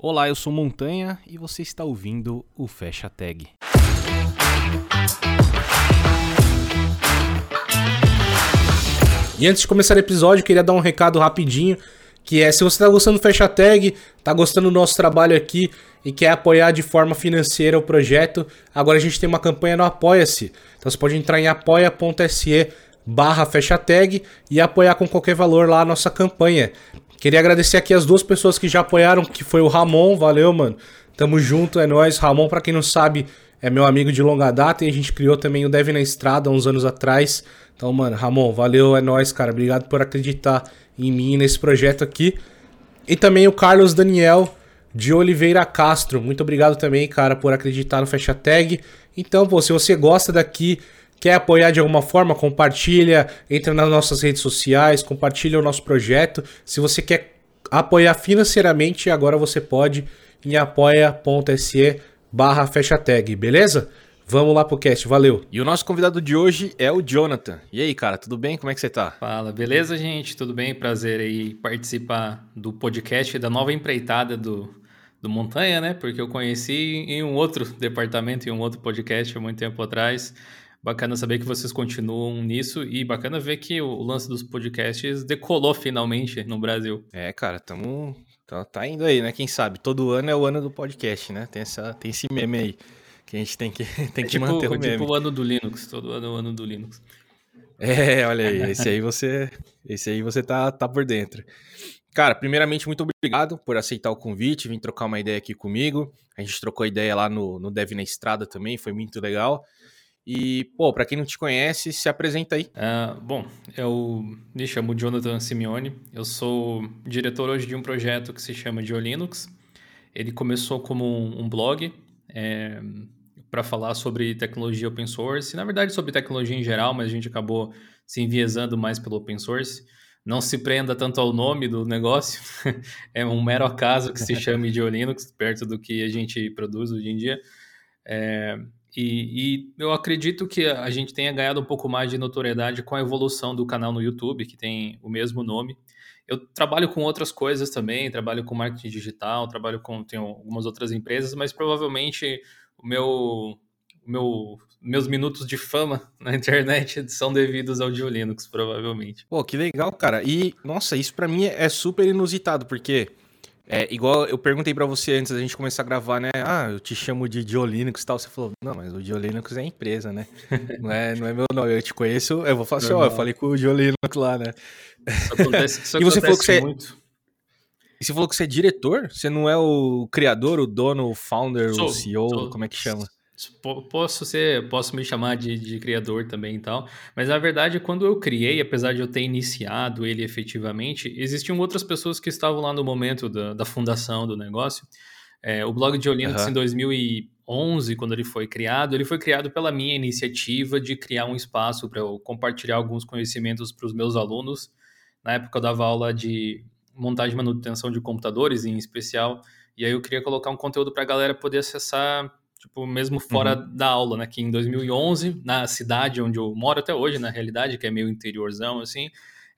Olá, eu sou Montanha e você está ouvindo o Fecha Tag. E antes de começar o episódio, queria dar um recado rapidinho, que é se você está gostando do Fecha Tag, está gostando do nosso trabalho aqui e quer apoiar de forma financeira o projeto, agora a gente tem uma campanha no Apoia-se. Então você pode entrar em apoia.se barra fecha tag e apoiar com qualquer valor lá a nossa campanha. Queria agradecer aqui as duas pessoas que já apoiaram, que foi o Ramon, valeu, mano. Tamo junto, é nóis. Ramon, para quem não sabe, é meu amigo de longa data e a gente criou também o Deve na Estrada uns anos atrás. Então, mano, Ramon, valeu, é nóis, cara. Obrigado por acreditar em mim nesse projeto aqui. E também o Carlos Daniel de Oliveira Castro. Muito obrigado também, cara, por acreditar no Fecha Tag. Então, pô, se você gosta daqui, Quer apoiar de alguma forma? Compartilha, entra nas nossas redes sociais, compartilha o nosso projeto. Se você quer apoiar financeiramente, agora você pode em apoia.se barra fecha tag, beleza? Vamos lá pro cast, valeu. E o nosso convidado de hoje é o Jonathan. E aí, cara, tudo bem? Como é que você tá? Fala, beleza, gente? Tudo bem? Prazer aí participar do podcast da nova empreitada do, do Montanha, né? Porque eu conheci em um outro departamento, em um outro podcast há muito tempo atrás. Bacana saber que vocês continuam nisso e bacana ver que o lance dos podcasts decolou finalmente no Brasil. É, cara, tamo, tá, tá indo aí, né? Quem sabe? Todo ano é o ano do podcast, né? Tem, essa, tem esse meme aí que a gente tem que, tem que é tipo, manter o é meme. tipo o ano do Linux, todo ano é o ano do Linux. É, olha aí, esse aí você, esse aí você tá, tá por dentro. Cara, primeiramente, muito obrigado por aceitar o convite, vir trocar uma ideia aqui comigo. A gente trocou ideia lá no, no Dev na Estrada também, foi muito legal. E, pô, para quem não te conhece, se apresenta aí. Uh, bom, eu me chamo Jonathan Simeone, eu sou diretor hoje de um projeto que se chama Geolinux. Ele começou como um, blog é, para falar sobre tecnologia open source, na verdade sobre tecnologia em geral, mas a gente acabou se enviesando mais pelo open source. Não se prenda tanto ao nome do negócio, é um mero acaso que se chame Geolinux, perto do que a gente produz hoje em dia. É, e, e, eu acredito que a gente tenha ganhado um pouco mais de notoriedade com a evolução do canal no YouTube, que tem o mesmo nome. Eu trabalho com outras coisas também, trabalho com marketing digital, trabalho com tenho algumas outras empresas, mas provavelmente o meu, meu meus minutos de fama na internet são devidos ao Linux, provavelmente. Pô, que legal, cara. E nossa, isso para mim é super inusitado, porque é, igual eu perguntei para você antes da gente começar a gravar, né? Ah, eu te chamo de Diolinux e tal. Você falou, não, mas o Diolinux é empresa, né? Não é, não é meu nome. Eu te conheço, eu vou falar assim, ó, eu falei com o Diolinux lá, né? Isso acontece, isso e você falou que você, muito. E você falou que você é diretor? Você não é o criador, o dono, o founder, sou, o CEO? Sou, como é que chama? Posso ser, posso me chamar de, de, criador também e tal, mas na verdade quando eu criei, apesar de eu ter iniciado ele efetivamente, existiam outras pessoas que estavam lá no momento da, da fundação do negócio. É, o blog de Linux uhum. em 2011, quando ele foi criado, ele foi criado pela minha iniciativa de criar um espaço para eu compartilhar alguns conhecimentos para os meus alunos. Na época eu dava aula de montagem e manutenção de computadores em especial, e aí eu queria colocar um conteúdo para a galera poder acessar tipo, mesmo fora uhum. da aula, né? Que em 2011, na cidade onde eu moro até hoje, na realidade, que é meio interiorzão, assim,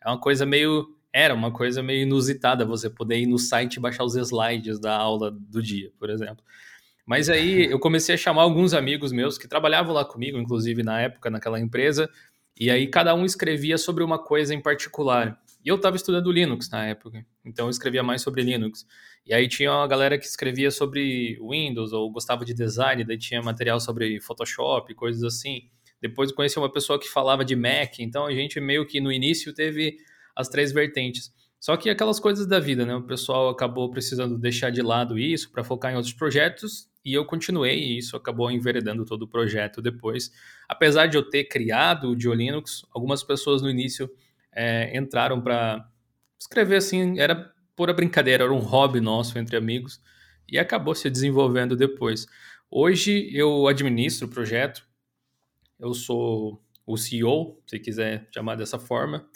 é uma coisa meio... Era uma coisa meio inusitada você poder ir no site e baixar os slides da aula do dia, por exemplo. Mas aí eu comecei a chamar alguns amigos meus que trabalhavam lá comigo, inclusive na época, naquela empresa, e aí cada um escrevia sobre uma coisa em particular. E eu estava estudando Linux na época, então eu escrevia mais sobre Linux. E aí tinha uma galera que escrevia sobre Windows ou gostava de design, daí tinha material sobre Photoshop, coisas assim. Depois conheci uma pessoa que falava de Mac, então a gente meio que no início teve as três vertentes. Só que aquelas coisas da vida, né? O pessoal acabou precisando deixar de lado isso para focar em outros projetos e eu continuei e isso acabou enveredando todo o projeto depois. Apesar de eu ter criado o Diolinux, algumas pessoas no início é, entraram para escrever assim, era pura brincadeira, era um hobby nosso entre amigos e acabou se desenvolvendo depois. Hoje eu administro o projeto, eu sou o CEO, se quiser chamar dessa forma,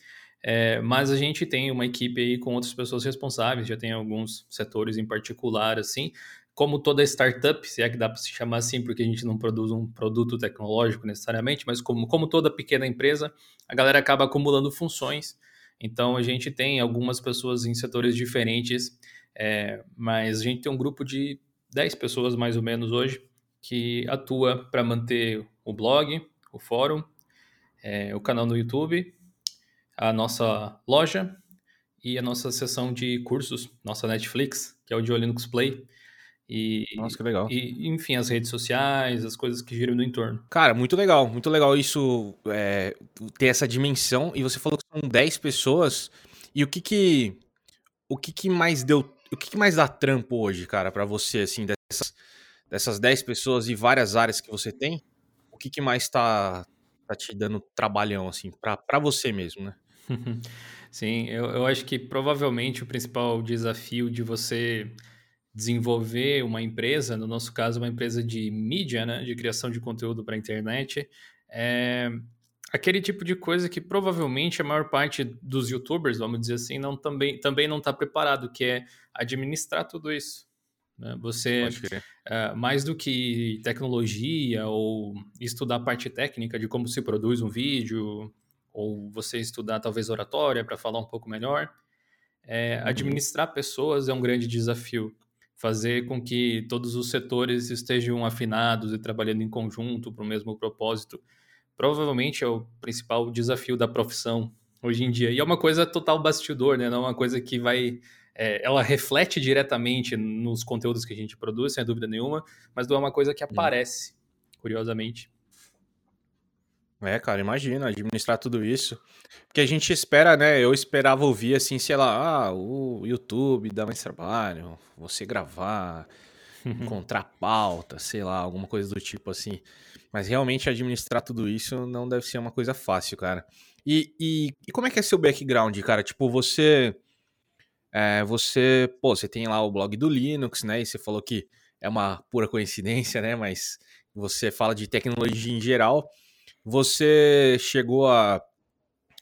é, mas a gente tem uma equipe aí com outras pessoas responsáveis, já tem alguns setores em particular, assim, como toda startup, se é que dá para se chamar assim, porque a gente não produz um produto tecnológico necessariamente, mas como, como toda pequena empresa, a galera acaba acumulando funções. Então a gente tem algumas pessoas em setores diferentes É, mas a gente tem um grupo de 10 pessoas mais ou menos hoje que atua para manter o blog, o fórum, é, o canal no YouTube, a nossa loja e a nossa seção de cursos, nossa Netflix, que é o de Linux Play. E, Nossa, que legal. E, enfim, as redes sociais, as coisas que giram no entorno. Cara, muito legal, muito legal isso é, ter essa dimensão. E você falou que são 10 pessoas. E o que que. O que que mais deu. O que, que mais dá trampo hoje, cara, para você, assim, dessas, dessas 10 pessoas e várias áreas que você tem? O que que mais tá, tá te dando trabalhão, assim, para você mesmo, né? Sim, eu, eu acho que provavelmente o principal desafio de você desenvolver uma empresa, no nosso caso, uma empresa de mídia, né, de criação de conteúdo para a internet, é aquele tipo de coisa que provavelmente a maior parte dos youtubers, vamos dizer assim, não, também, também não está preparado, que é administrar tudo isso. Né? Você, uh, mais do que tecnologia ou estudar a parte técnica de como se produz um vídeo, ou você estudar talvez oratória para falar um pouco melhor, é, uhum. administrar pessoas é um grande desafio fazer com que todos os setores estejam afinados e trabalhando em conjunto para o mesmo propósito, provavelmente é o principal desafio da profissão hoje em dia. E é uma coisa total bastidor, né? Não é uma coisa que vai. É, ela reflete diretamente nos conteúdos que a gente produz, sem dúvida nenhuma, mas não é uma coisa que aparece, curiosamente. É, cara, imagina administrar tudo isso. Porque a gente espera, né? Eu esperava ouvir assim, sei lá, ah, o YouTube dá mais trabalho, você gravar, encontrar pauta, sei lá, alguma coisa do tipo assim. Mas realmente administrar tudo isso não deve ser uma coisa fácil, cara. E, e, e como é que é seu background, cara? Tipo, você. É, você, pô, você tem lá o blog do Linux, né? E você falou que é uma pura coincidência, né? Mas você fala de tecnologia em geral. Você chegou a,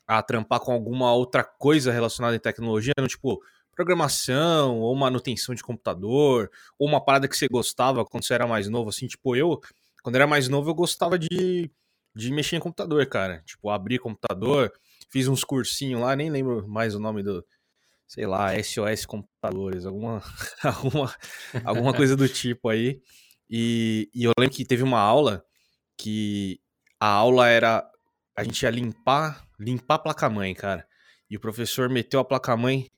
a trampar com alguma outra coisa relacionada em tecnologia, no tipo programação, ou manutenção de computador, ou uma parada que você gostava quando você era mais novo, assim, tipo, eu, quando era mais novo, eu gostava de, de mexer em computador, cara. Tipo, abrir computador, fiz uns cursinhos lá, nem lembro mais o nome do, sei lá, SOS Computadores, alguma, alguma, alguma coisa do tipo aí. E, e eu lembro que teve uma aula que a aula era. A gente ia limpar, limpar a placa-mãe, cara. E o professor meteu a placa-mãe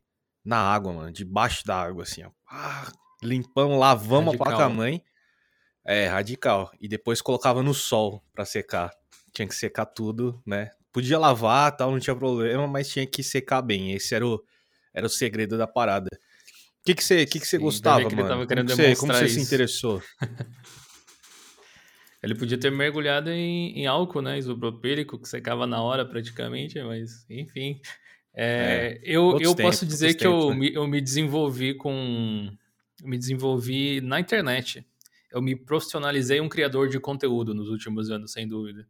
na água, mano, debaixo da água, assim, ó. Ah, limpamos, lavamos radical. a placa-mãe. É, radical. E depois colocava no sol para secar. Tinha que secar tudo, né? Podia lavar, tal, não tinha problema, mas tinha que secar bem. Esse era o, era o segredo da parada. O que, que você, que que você gostava, que mano? Como, você, como você se interessou? Ele podia ter mergulhado em, em álcool, né? Isopropílico, que secava na hora praticamente, mas enfim. É, é, eu eu tempos, posso dizer que tempos, eu, né? me, eu me desenvolvi com. Me desenvolvi na internet. Eu me profissionalizei um criador de conteúdo nos últimos anos, sem dúvida.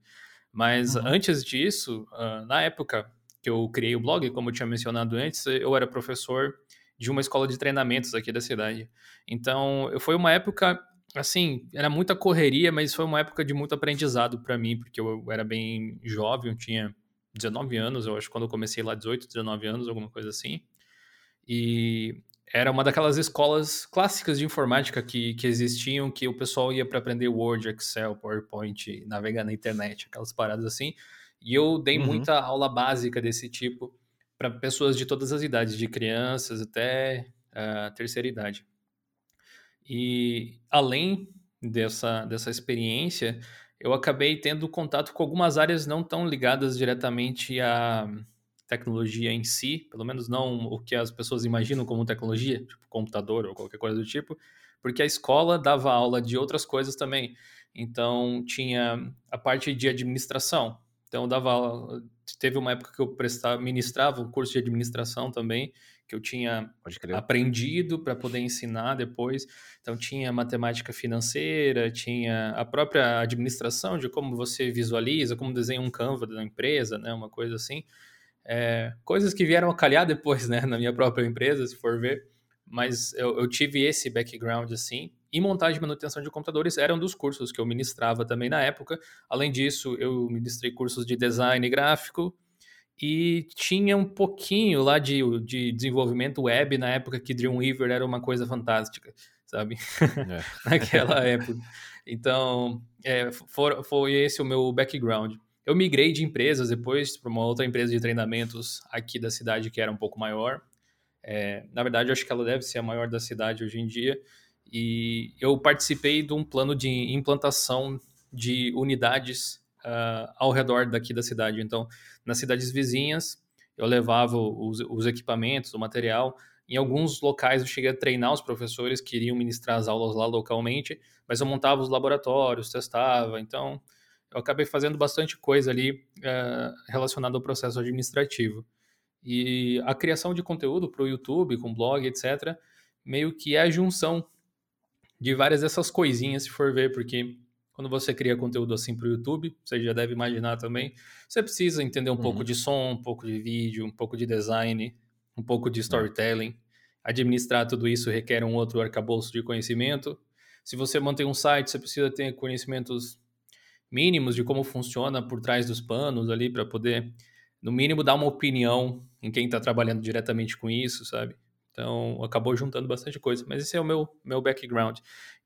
Mas uhum. antes disso, uh, na época que eu criei o blog, como eu tinha mencionado antes, eu era professor de uma escola de treinamentos aqui da cidade. Então, foi uma época assim, era muita correria, mas foi uma época de muito aprendizado para mim, porque eu era bem jovem, eu tinha 19 anos, eu acho, quando eu comecei lá, 18, 19 anos, alguma coisa assim. E era uma daquelas escolas clássicas de informática que, que existiam, que o pessoal ia para aprender Word, Excel, PowerPoint, navegar na internet, aquelas paradas assim. E eu dei uhum. muita aula básica desse tipo para pessoas de todas as idades, de crianças até a uh, terceira idade. E além dessa, dessa experiência, eu acabei tendo contato com algumas áreas não tão ligadas diretamente à tecnologia em si, pelo menos não o que as pessoas imaginam como tecnologia, tipo computador ou qualquer coisa do tipo, porque a escola dava aula de outras coisas também. Então tinha a parte de administração. Então dava teve uma época que eu prestava, ministrava um curso de administração também, que eu tinha aprendido para poder ensinar depois. Então tinha matemática financeira, tinha a própria administração de como você visualiza, como desenha um Canva da empresa, né, uma coisa assim. É, coisas que vieram a calhar depois, né, na minha própria empresa, se for ver. Mas eu, eu tive esse background assim. E montagem e manutenção de computadores era um dos cursos que eu ministrava também na época. Além disso, eu ministrei cursos de design gráfico, e tinha um pouquinho lá de, de desenvolvimento web na época que Dreamweaver era uma coisa fantástica, sabe? É. Naquela época. Então, é, for, foi esse o meu background. Eu migrei de empresas depois para uma outra empresa de treinamentos aqui da cidade que era um pouco maior. É, na verdade, eu acho que ela deve ser a maior da cidade hoje em dia. E eu participei de um plano de implantação de unidades uh, ao redor daqui da cidade. Então, nas cidades vizinhas, eu levava os, os, equipamentos, o material. Em alguns locais eu cheguei a treinar os professores que iriam ministrar as aulas lá localmente, mas eu montava os laboratórios, testava. Então, eu acabei fazendo bastante coisa ali uh, relacionada ao processo administrativo. E a criação de conteúdo para o YouTube, com blog, etc., meio que é a junção de várias dessas coisinhas, se for ver, porque quando você cria conteúdo assim para o YouTube, você já deve imaginar também, você precisa entender um uhum. pouco de som, um pouco de vídeo, um pouco de design, um pouco de storytelling. Administrar tudo isso requer um outro arcabouço de conhecimento. Se você mantém um site, você precisa ter conhecimentos mínimos de como funciona por trás dos panos ali para poder, no mínimo, dar uma opinião em quem está trabalhando diretamente com isso, sabe? Então, acabou juntando bastante coisa. Mas esse é o meu, meu background.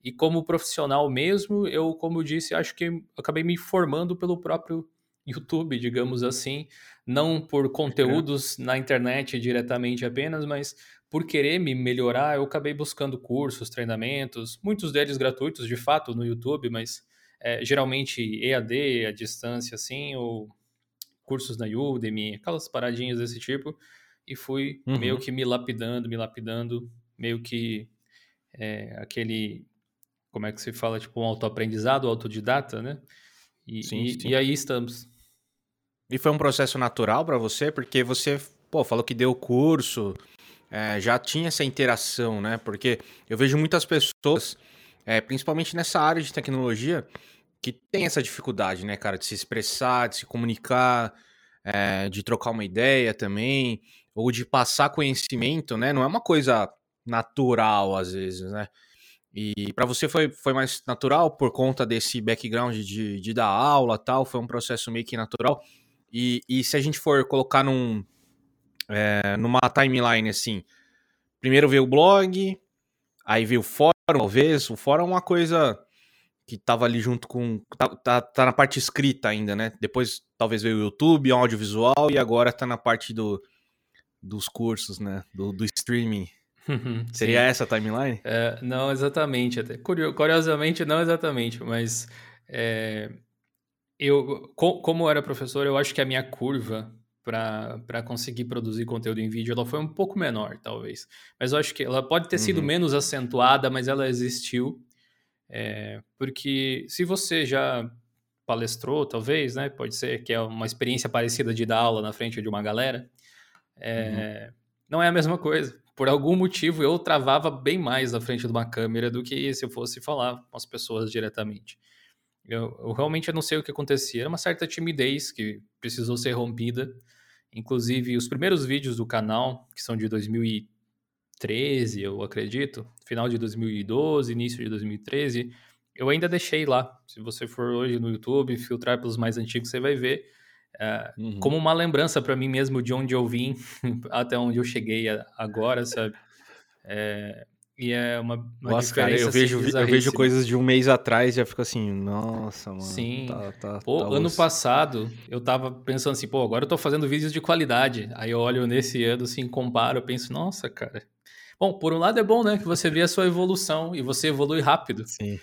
E como profissional mesmo, eu, como eu disse, acho que acabei me formando pelo próprio YouTube, digamos assim. Não por conteúdos na internet diretamente apenas, mas por querer me melhorar, eu acabei buscando cursos, treinamentos, muitos deles gratuitos, de fato, no YouTube, mas é, geralmente EAD, à distância, assim, ou cursos na Udemy, aquelas paradinhas desse tipo e fui uhum. meio que me lapidando, me lapidando, meio que é, aquele, como é que se fala, tipo um autoaprendizado, autodidata, né? E, sim, e, sim. e aí estamos. E foi um processo natural para você, porque você, pô, falou que deu curso, é, já tinha essa interação, né? Porque eu vejo muitas pessoas, é, principalmente nessa área de tecnologia, que tem essa dificuldade, né, cara, de se expressar, de se comunicar, é, de trocar uma ideia também ou de passar conhecimento, né? Não é uma coisa natural às vezes, né? E para você foi, foi mais natural por conta desse background de, de dar aula tal? Foi um processo meio que natural? E, e se a gente for colocar num, é, numa timeline assim, primeiro veio o blog, aí veio o fórum, talvez. O fórum é uma coisa que tava ali junto com. Tá, tá, tá, na parte escrita ainda, né? Depois talvez veio o YouTube, audiovisual, e agora tá na parte do, dos cursos, né? Do, do streaming. Seria essa a timeline? É, não exatamente. Até, curiosamente, não exatamente, mas é, eu, como eu era professor, eu acho que a minha curva para conseguir produzir conteúdo em vídeo ela foi um pouco menor, talvez. Mas eu acho que ela pode ter sido uhum. menos acentuada, mas ela existiu. É, porque se você já palestrou, talvez, né? Pode ser que é uma experiência parecida de dar aula na frente de uma galera. É, uhum. Não é a mesma coisa. Por algum motivo, eu travava bem mais na frente de uma câmera do que se eu fosse falar com as pessoas diretamente. Eu, eu realmente não sei o que acontecia. Era uma certa timidez que precisou ser rompida. Inclusive, os primeiros vídeos do canal, que são de 2013, eu acredito, final de 2012, início de 2013, eu ainda deixei lá. Se você for hoje no YouTube, filtrar pelos mais antigos, você vai ver é, uhum. Como uma lembrança para mim mesmo de onde eu vim até onde eu cheguei agora, sabe? É, e é uma, uma nossa, cara, eu vejo, eu vejo coisas de um mês atrás e já fico assim, nossa, mano. Sim. Tá, tá, pô, tá ano passado eu tava pensando assim, pô, agora eu tô fazendo vídeos de qualidade. Aí eu olho nesse ano, assim, comparo, eu penso, nossa, cara. Bom, por um lado é bom, né, que você vê a sua evolução e você evolui rápido. Sim.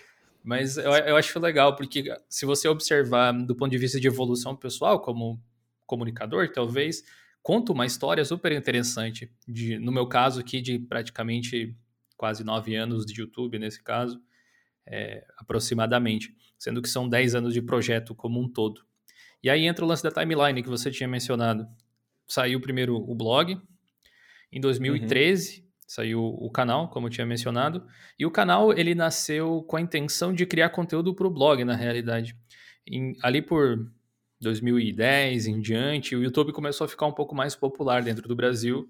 Mas eu, eu acho legal, porque se você observar do ponto de vista de evolução pessoal, como comunicador, talvez, conta uma história super interessante. De, no meu caso aqui, de praticamente quase nove anos de YouTube, nesse caso, é, aproximadamente. Sendo que são dez anos de projeto como um todo. E aí entra o lance da timeline que você tinha mencionado. Saiu primeiro o blog, em 2013, uhum saiu o canal, como eu tinha mencionado, e o canal ele nasceu com a intenção de criar conteúdo para o blog, na realidade. Em, ali por 2010 em diante, o YouTube começou a ficar um pouco mais popular dentro do Brasil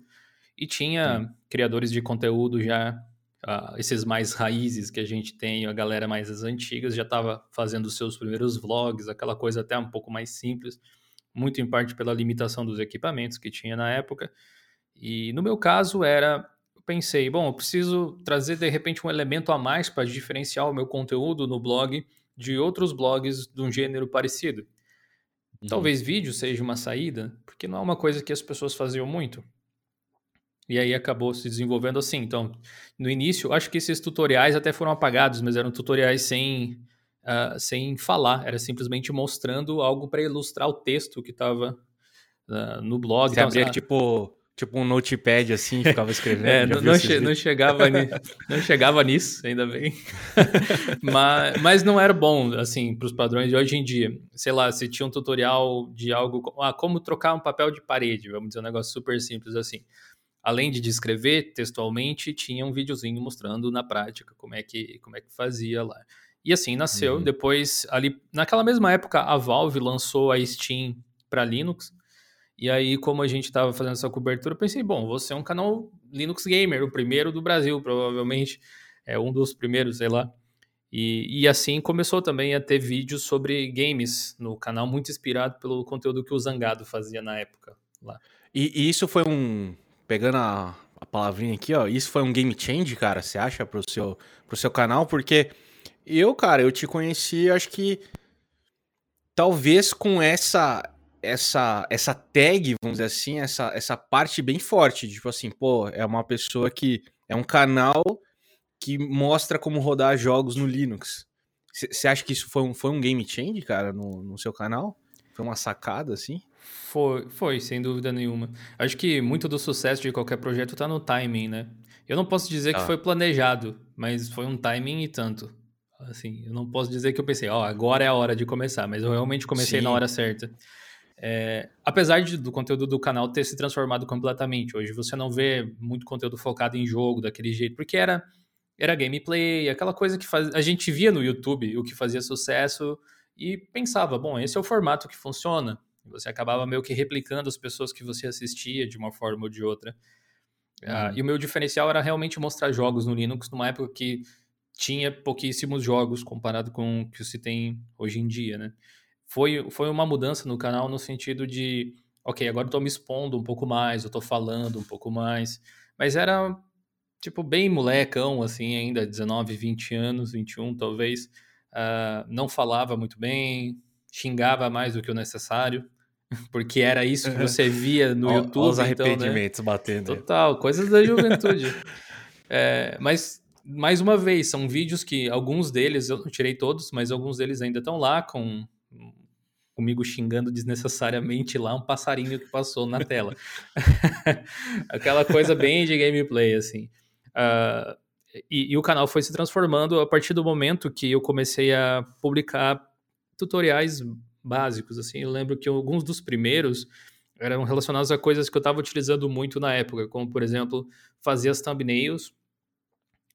e tinha Sim. criadores de conteúdo já, uh, esses mais raízes que a gente tem, a galera mais das antigas já estava fazendo seus primeiros vlogs, aquela coisa até um pouco mais simples, muito em parte pela limitação dos equipamentos que tinha na época. E no meu caso era, pensei, bom, eu preciso trazer de repente um elemento a mais para diferenciar o meu conteúdo no blog de outros blogs de um gênero parecido. Uhum. Talvez vídeo seja uma saída, porque não é uma coisa que as pessoas faziam muito. E aí acabou se desenvolvendo assim. Então, no início, acho que esses tutoriais até foram apagados, mas eram tutoriais sem, uh, sem falar. Era simplesmente mostrando algo para ilustrar o texto que estava uh, ah, no blog. Você então, abria, tipo, tipo um notepad assim, ficava escrevendo. é, não, não, che não, chegava não chegava nisso, ainda bem. mas, mas não era bom, assim, para os padrões de hoje em dia. Sei lá, se tinha um tutorial de algo, ah, como trocar um papel de parede, vamos dizer um negócio super simples assim além de descrever textualmente, tinha um videozinho mostrando na prática como é que, como é que fazia lá. E assim nasceu. Uhum. Depois, ali, naquela mesma época, a Valve lançou a Steam para Linux. E aí, como a gente estava fazendo essa cobertura, pensei, bom, você é um canal Linux Gamer, o primeiro do Brasil, provavelmente. É um dos primeiros, sei lá. E, e assim começou também a ter vídeos sobre games no canal, muito inspirado pelo conteúdo que o Zangado fazia na época lá. E, e isso foi um, pegando a, a palavrinha aqui, ó, isso foi um game change, cara, você acha, pro seu, pro seu canal? Porque eu, cara, eu te conheci, acho que talvez com essa essa essa tag, vamos dizer assim, essa essa parte bem forte, tipo assim, pô, é uma pessoa que é um canal que mostra como rodar jogos no Linux. Você acha que isso foi um, foi um game change, cara, no, no seu canal? Foi uma sacada, assim? Foi, foi, sem dúvida nenhuma. Acho que muito do sucesso de qualquer projeto está no timing, né? Eu não posso dizer ah. que foi planejado, mas foi um timing e tanto. Assim, eu não posso dizer que eu pensei, ó, oh, agora é a hora de começar, mas eu realmente comecei Sim. na hora certa. É, apesar de, do conteúdo do canal ter se transformado completamente, hoje você não vê muito conteúdo focado em jogo daquele jeito, porque era, era gameplay, aquela coisa que faz, a gente via no YouTube o que fazia sucesso e pensava, bom, esse é o formato que funciona. Você acabava meio que replicando as pessoas que você assistia de uma forma ou de outra. Uh, e o meu diferencial era realmente mostrar jogos no Linux numa época que tinha pouquíssimos jogos comparado com o que se tem hoje em dia, né? Foi, foi uma mudança no canal no sentido de, ok, agora eu tô me expondo um pouco mais, eu tô falando um pouco mais, mas era, tipo, bem molecão, assim, ainda, 19, 20 anos, 21 talvez, uh, não falava muito bem, xingava mais do que o necessário, porque era isso que você via no YouTube. Os então, arrependimentos né? batendo. Total, coisas da juventude. é, mas, mais uma vez, são vídeos que alguns deles, eu não tirei todos, mas alguns deles ainda estão lá com comigo xingando desnecessariamente lá um passarinho que passou na tela. Aquela coisa bem de gameplay, assim. Uh, e, e, o canal foi se transformando a partir do momento que eu comecei a publicar tutoriais básicos, assim. Eu lembro que alguns dos primeiros eram relacionados a coisas que eu estava utilizando muito na época, como, por exemplo, fazer as thumbnails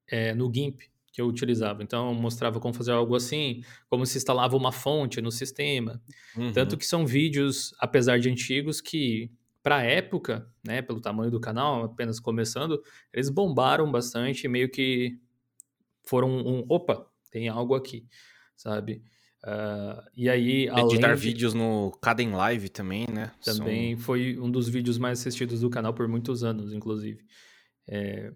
é, no GIMP que eu utilizava. Então, eu mostrava como fazer algo assim, como se instalava uma fonte no sistema. Uhum. Tanto que são vídeos, apesar de antigos, que para a época, né, pelo tamanho do canal, apenas começando, eles bombaram bastante, meio que foram um, opa, tem algo aqui, sabe? Uh, e aí, Editar de... vídeos no Caden Live também, né? Também São... foi um dos vídeos mais assistidos do canal por muitos anos, inclusive. É, é,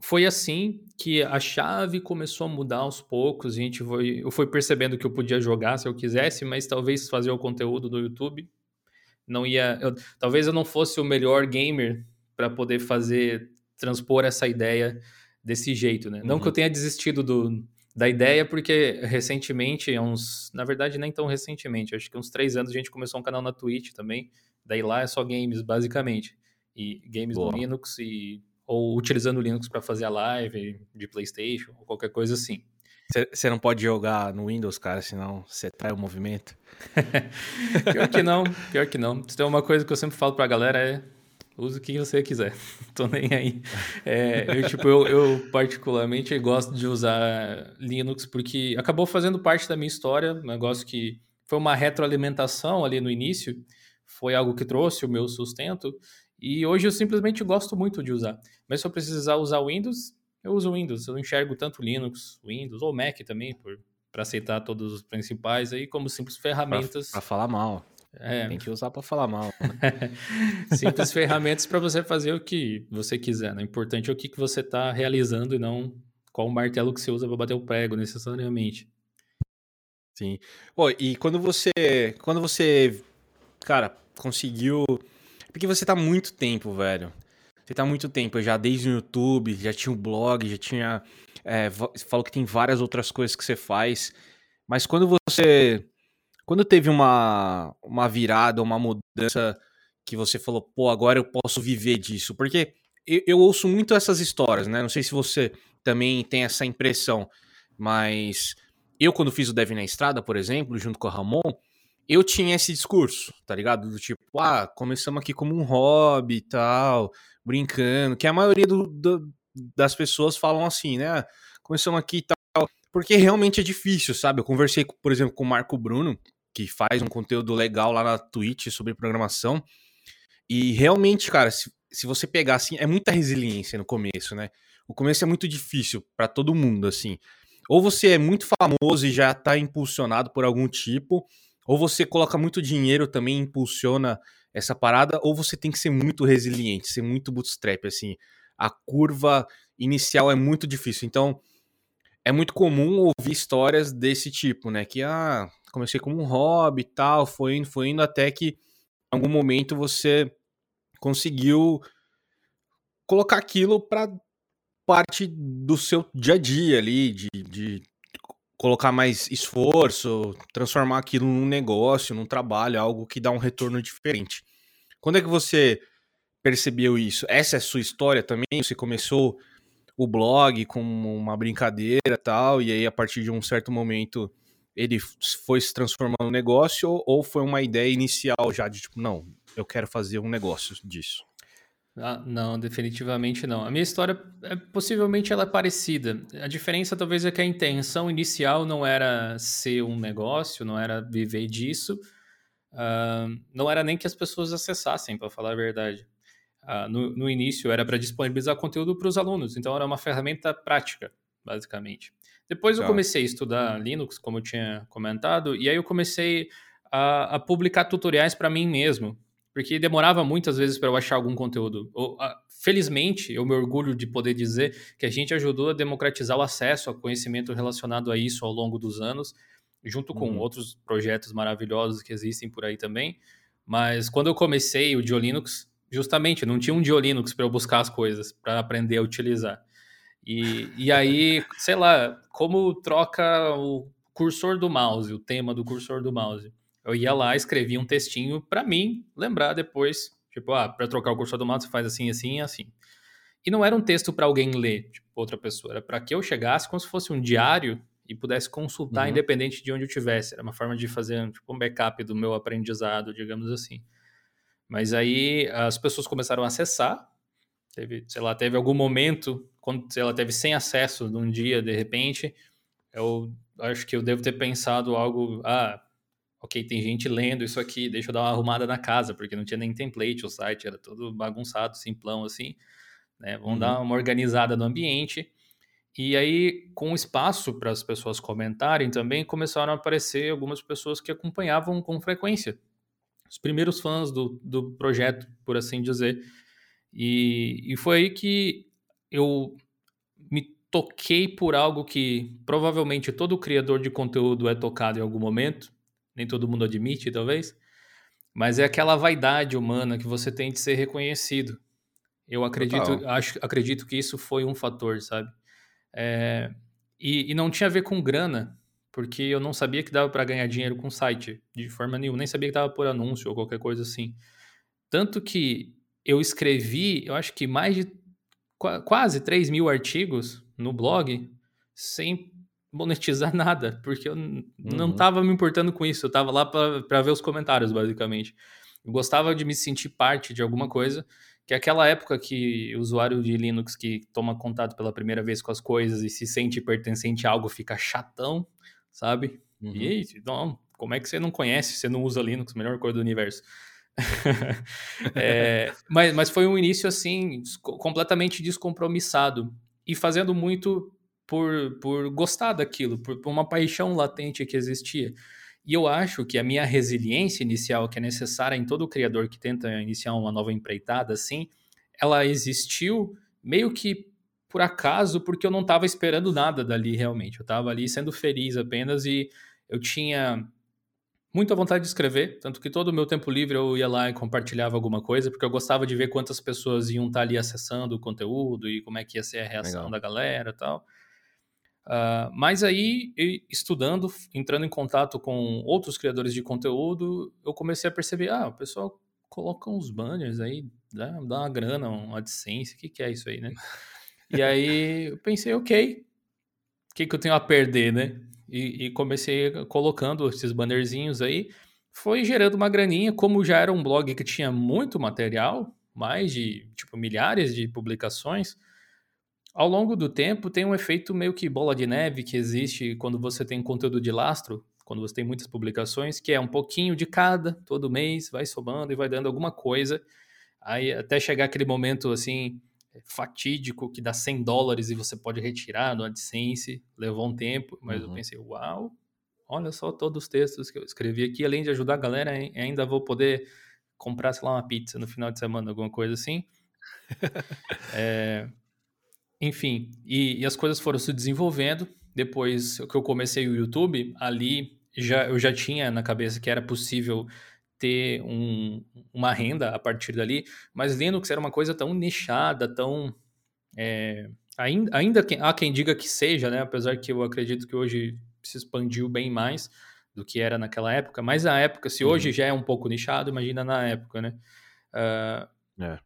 foi assim que a chave começou a mudar aos poucos. A gente foi, eu fui percebendo que eu podia jogar se eu quisesse, mas talvez fazer o conteúdo do YouTube não ia. Eu, talvez eu não fosse o melhor gamer para poder fazer transpor essa ideia desse jeito, né? Uhum. Não que eu uhum. tenha desistido do, da ideia, porque recentemente, uns. Na verdade, nem tão recentemente, acho que uns três anos a gente começou um canal na Twitch também. Daí lá é só games, basicamente. E games Boa. no Linux e. Ou utilizando o Linux para fazer a live de PlayStation ou qualquer coisa assim. Você não pode jogar no Windows, cara, senão você trai o movimento. pior que não, pior que não. Se tem uma coisa que eu sempre falo pra galera é Use o que você quiser, tô nem aí. É, eu, tipo, eu, eu, particularmente gosto de usar Linux porque acabou fazendo parte da minha história, um negócio que foi uma retroalimentação ali no início, foi algo que trouxe o meu sustento, e hoje eu simplesmente gosto muito de usar. Mas se eu precisar usar Windows, eu uso Windows, eu não enxergo tanto Linux, Windows ou Mac também, para aceitar todos os principais aí como simples ferramentas. Para falar mal. É. Tem que usar para falar mal. Né? Simples ferramentas para você fazer o que você quiser. Né? O importante é o que, que você está realizando e não qual o martelo que você usa para bater o prego, necessariamente. Sim. Oh, e quando você. Quando você. Cara, conseguiu. Porque você tá muito tempo, velho. Você tá muito tempo já desde o YouTube, já tinha o blog, já tinha. É, falou que tem várias outras coisas que você faz. Mas quando você quando teve uma, uma virada, uma mudança que você falou, pô, agora eu posso viver disso? Porque eu, eu ouço muito essas histórias, né? Não sei se você também tem essa impressão, mas eu, quando fiz o Dev na Estrada, por exemplo, junto com o Ramon, eu tinha esse discurso, tá ligado? Do tipo, ah, começamos aqui como um hobby e tal, brincando, que a maioria do, do, das pessoas falam assim, né? Ah, começamos aqui e tal, porque realmente é difícil, sabe? Eu conversei, por exemplo, com o Marco Bruno, que faz um conteúdo legal lá na Twitch sobre programação. E realmente, cara, se, se você pegar assim, é muita resiliência no começo, né? O começo é muito difícil para todo mundo, assim. Ou você é muito famoso e já tá impulsionado por algum tipo, ou você coloca muito dinheiro também impulsiona essa parada, ou você tem que ser muito resiliente, ser muito bootstrap, assim. A curva inicial é muito difícil. Então, é muito comum ouvir histórias desse tipo, né? Que, ah, comecei como um hobby e tal, foi indo, foi indo até que em algum momento você conseguiu colocar aquilo para parte do seu dia a dia ali, de, de colocar mais esforço, transformar aquilo num negócio, num trabalho, algo que dá um retorno diferente. Quando é que você percebeu isso? Essa é a sua história também? Você começou o blog com uma brincadeira tal, e aí a partir de um certo momento ele foi se transformando no negócio ou foi uma ideia inicial já de tipo, não, eu quero fazer um negócio disso? Ah, não, definitivamente não. A minha história, é, possivelmente ela é parecida. A diferença talvez é que a intenção inicial não era ser um negócio, não era viver disso, uh, não era nem que as pessoas acessassem, para falar a verdade. Uh, no, no início era para disponibilizar conteúdo para os alunos, então era uma ferramenta prática, basicamente. Depois eu comecei a estudar Linux, como eu tinha comentado, e aí eu comecei a, a publicar tutoriais para mim mesmo, porque demorava muitas vezes para eu achar algum conteúdo. felizmente, eu me orgulho de poder dizer que a gente ajudou a democratizar o acesso a conhecimento relacionado a isso ao longo dos anos, junto com uhum. outros projetos maravilhosos que existem por aí também. Mas quando eu comecei o Diolinux, justamente não tinha um Diolinux para eu buscar as coisas, para aprender a utilizar. E, e aí, sei lá, como troca o cursor do mouse, o tema do cursor do mouse. Eu ia lá, escrevia um textinho para mim lembrar depois, tipo, ah, para trocar o cursor do mouse você faz assim, assim e assim. E não era um texto para alguém ler, tipo, outra pessoa, era para que eu chegasse como se fosse um diário e pudesse consultar uhum. independente de onde eu estivesse. Era uma forma de fazer tipo, um backup do meu aprendizado, digamos assim. Mas aí as pessoas começaram a acessar Teve, sei lá, teve algum momento, quando ela teve sem acesso num dia, de repente, eu acho que eu devo ter pensado algo, ah, ok, tem gente lendo isso aqui, deixa eu dar uma arrumada na casa, porque não tinha nem template o site, era todo bagunçado, simplão assim, né? Vamos uhum. dar uma organizada no ambiente. E aí, com espaço para as pessoas comentarem também, começaram a aparecer algumas pessoas que acompanhavam com frequência. Os primeiros fãs do, do projeto, por assim dizer. E, e foi aí que eu me toquei por algo que provavelmente todo criador de conteúdo é tocado em algum momento, nem todo mundo admite, talvez, mas é aquela vaidade humana que você tem de ser reconhecido. Eu acredito, acho, acredito que isso foi um fator, sabe? É, e, e, não tinha a ver com grana, porque eu não sabia que dava para ganhar dinheiro com site de forma nenhuma, nem sabia que dava por anúncio ou qualquer coisa assim. Tanto que eu escrevi, eu acho que mais de quase 3 mil artigos no blog sem monetizar nada, porque eu uhum. não estava me importando com isso, eu estava lá para ver os comentários, basicamente. Eu gostava de me sentir parte de alguma coisa, que é aquela época que o usuário de Linux que toma contato pela primeira vez com as coisas e se sente pertencente a algo fica chatão, sabe? Uhum. E aí, não, como é que você não conhece, você não usa Linux, melhor coisa do universo? é, mas, mas foi um início assim, completamente descompromissado e fazendo muito por, por gostar daquilo, por, por uma paixão latente que existia. E eu acho que a minha resiliência inicial, que é necessária em todo criador que tenta iniciar uma nova empreitada, assim, ela existiu meio que por acaso, porque eu não estava esperando nada dali realmente. Eu estava ali sendo feliz apenas e eu tinha muita vontade de escrever, tanto que todo o meu tempo livre eu ia lá e compartilhava alguma coisa, porque eu gostava de ver quantas pessoas iam estar tá ali acessando o conteúdo e como é que ia ser a reação Legal. da galera e tal. Uh, mas aí, estudando, entrando em contato com outros criadores de conteúdo, eu comecei a perceber, ah, o pessoal coloca uns banners aí, dá, dá uma grana, um AdSense, o que, que é isso aí, né? E aí eu pensei, ok, o que, que eu tenho a perder, né? E, e, comecei colocando esses bannerzinhos aí, foi gerando uma graninha, como já era um blog que tinha muito material, mais de, tipo, milhares de publicações, ao longo do tempo, tem um efeito meio que bola de neve que existe quando você tem conteúdo de lastro, quando você tem muitas publicações, que é um pouquinho de cada, todo mês, vai somando e vai dando alguma coisa. Aí até chegar aquele momento assim fatídico que dá 100 dólares e você pode retirar no AdSense. Levou um tempo, mas uhum. eu pensei, uau, olha só todos os textos que eu escrevi aqui, além de ajudar a galera, ainda vou poder comprar, sei lá, uma pizza no final de semana, alguma coisa assim. é, enfim, e, e, as coisas foram se desenvolvendo. Depois que eu comecei o YouTube, ali já, eu já tinha na cabeça que era possível ter um, uma renda a partir dali, mas Linux era uma coisa tão nichada, tão. É, ainda, ainda quem, há quem diga que seja, né? Apesar que eu acredito que hoje se expandiu bem mais do que era naquela época, mas na época, se hoje uhum. já é um pouco nichado, imagina na época, né? Uh, é.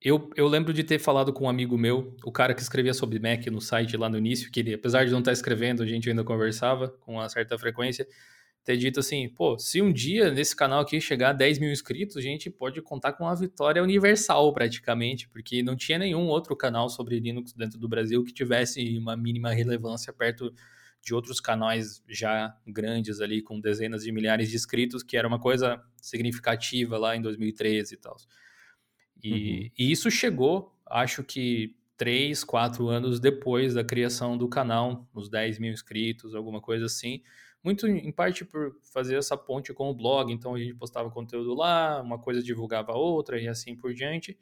Eu, eu lembro de ter falado com um amigo meu, o cara que escrevia sobre Mac no site lá no início, que ele, apesar de não estar escrevendo, a gente ainda conversava com uma certa frequência, ter dito assim, pô, se um dia nesse canal aqui chegar a 10 mil inscritos, a gente pode contar com uma vitória universal praticamente, porque não tinha nenhum outro canal sobre Linux dentro do Brasil que tivesse uma mínima relevância perto de outros canais já grandes ali, com dezenas de milhares de inscritos, que era uma coisa significativa lá em 2013 e tal. E, uhum. e isso chegou, acho que três, quatro anos depois da criação do canal, uns 10 mil inscritos, alguma coisa assim. Muito em parte por fazer essa ponte com o blog, então a gente postava conteúdo lá, uma coisa divulgava a outra e assim por diante.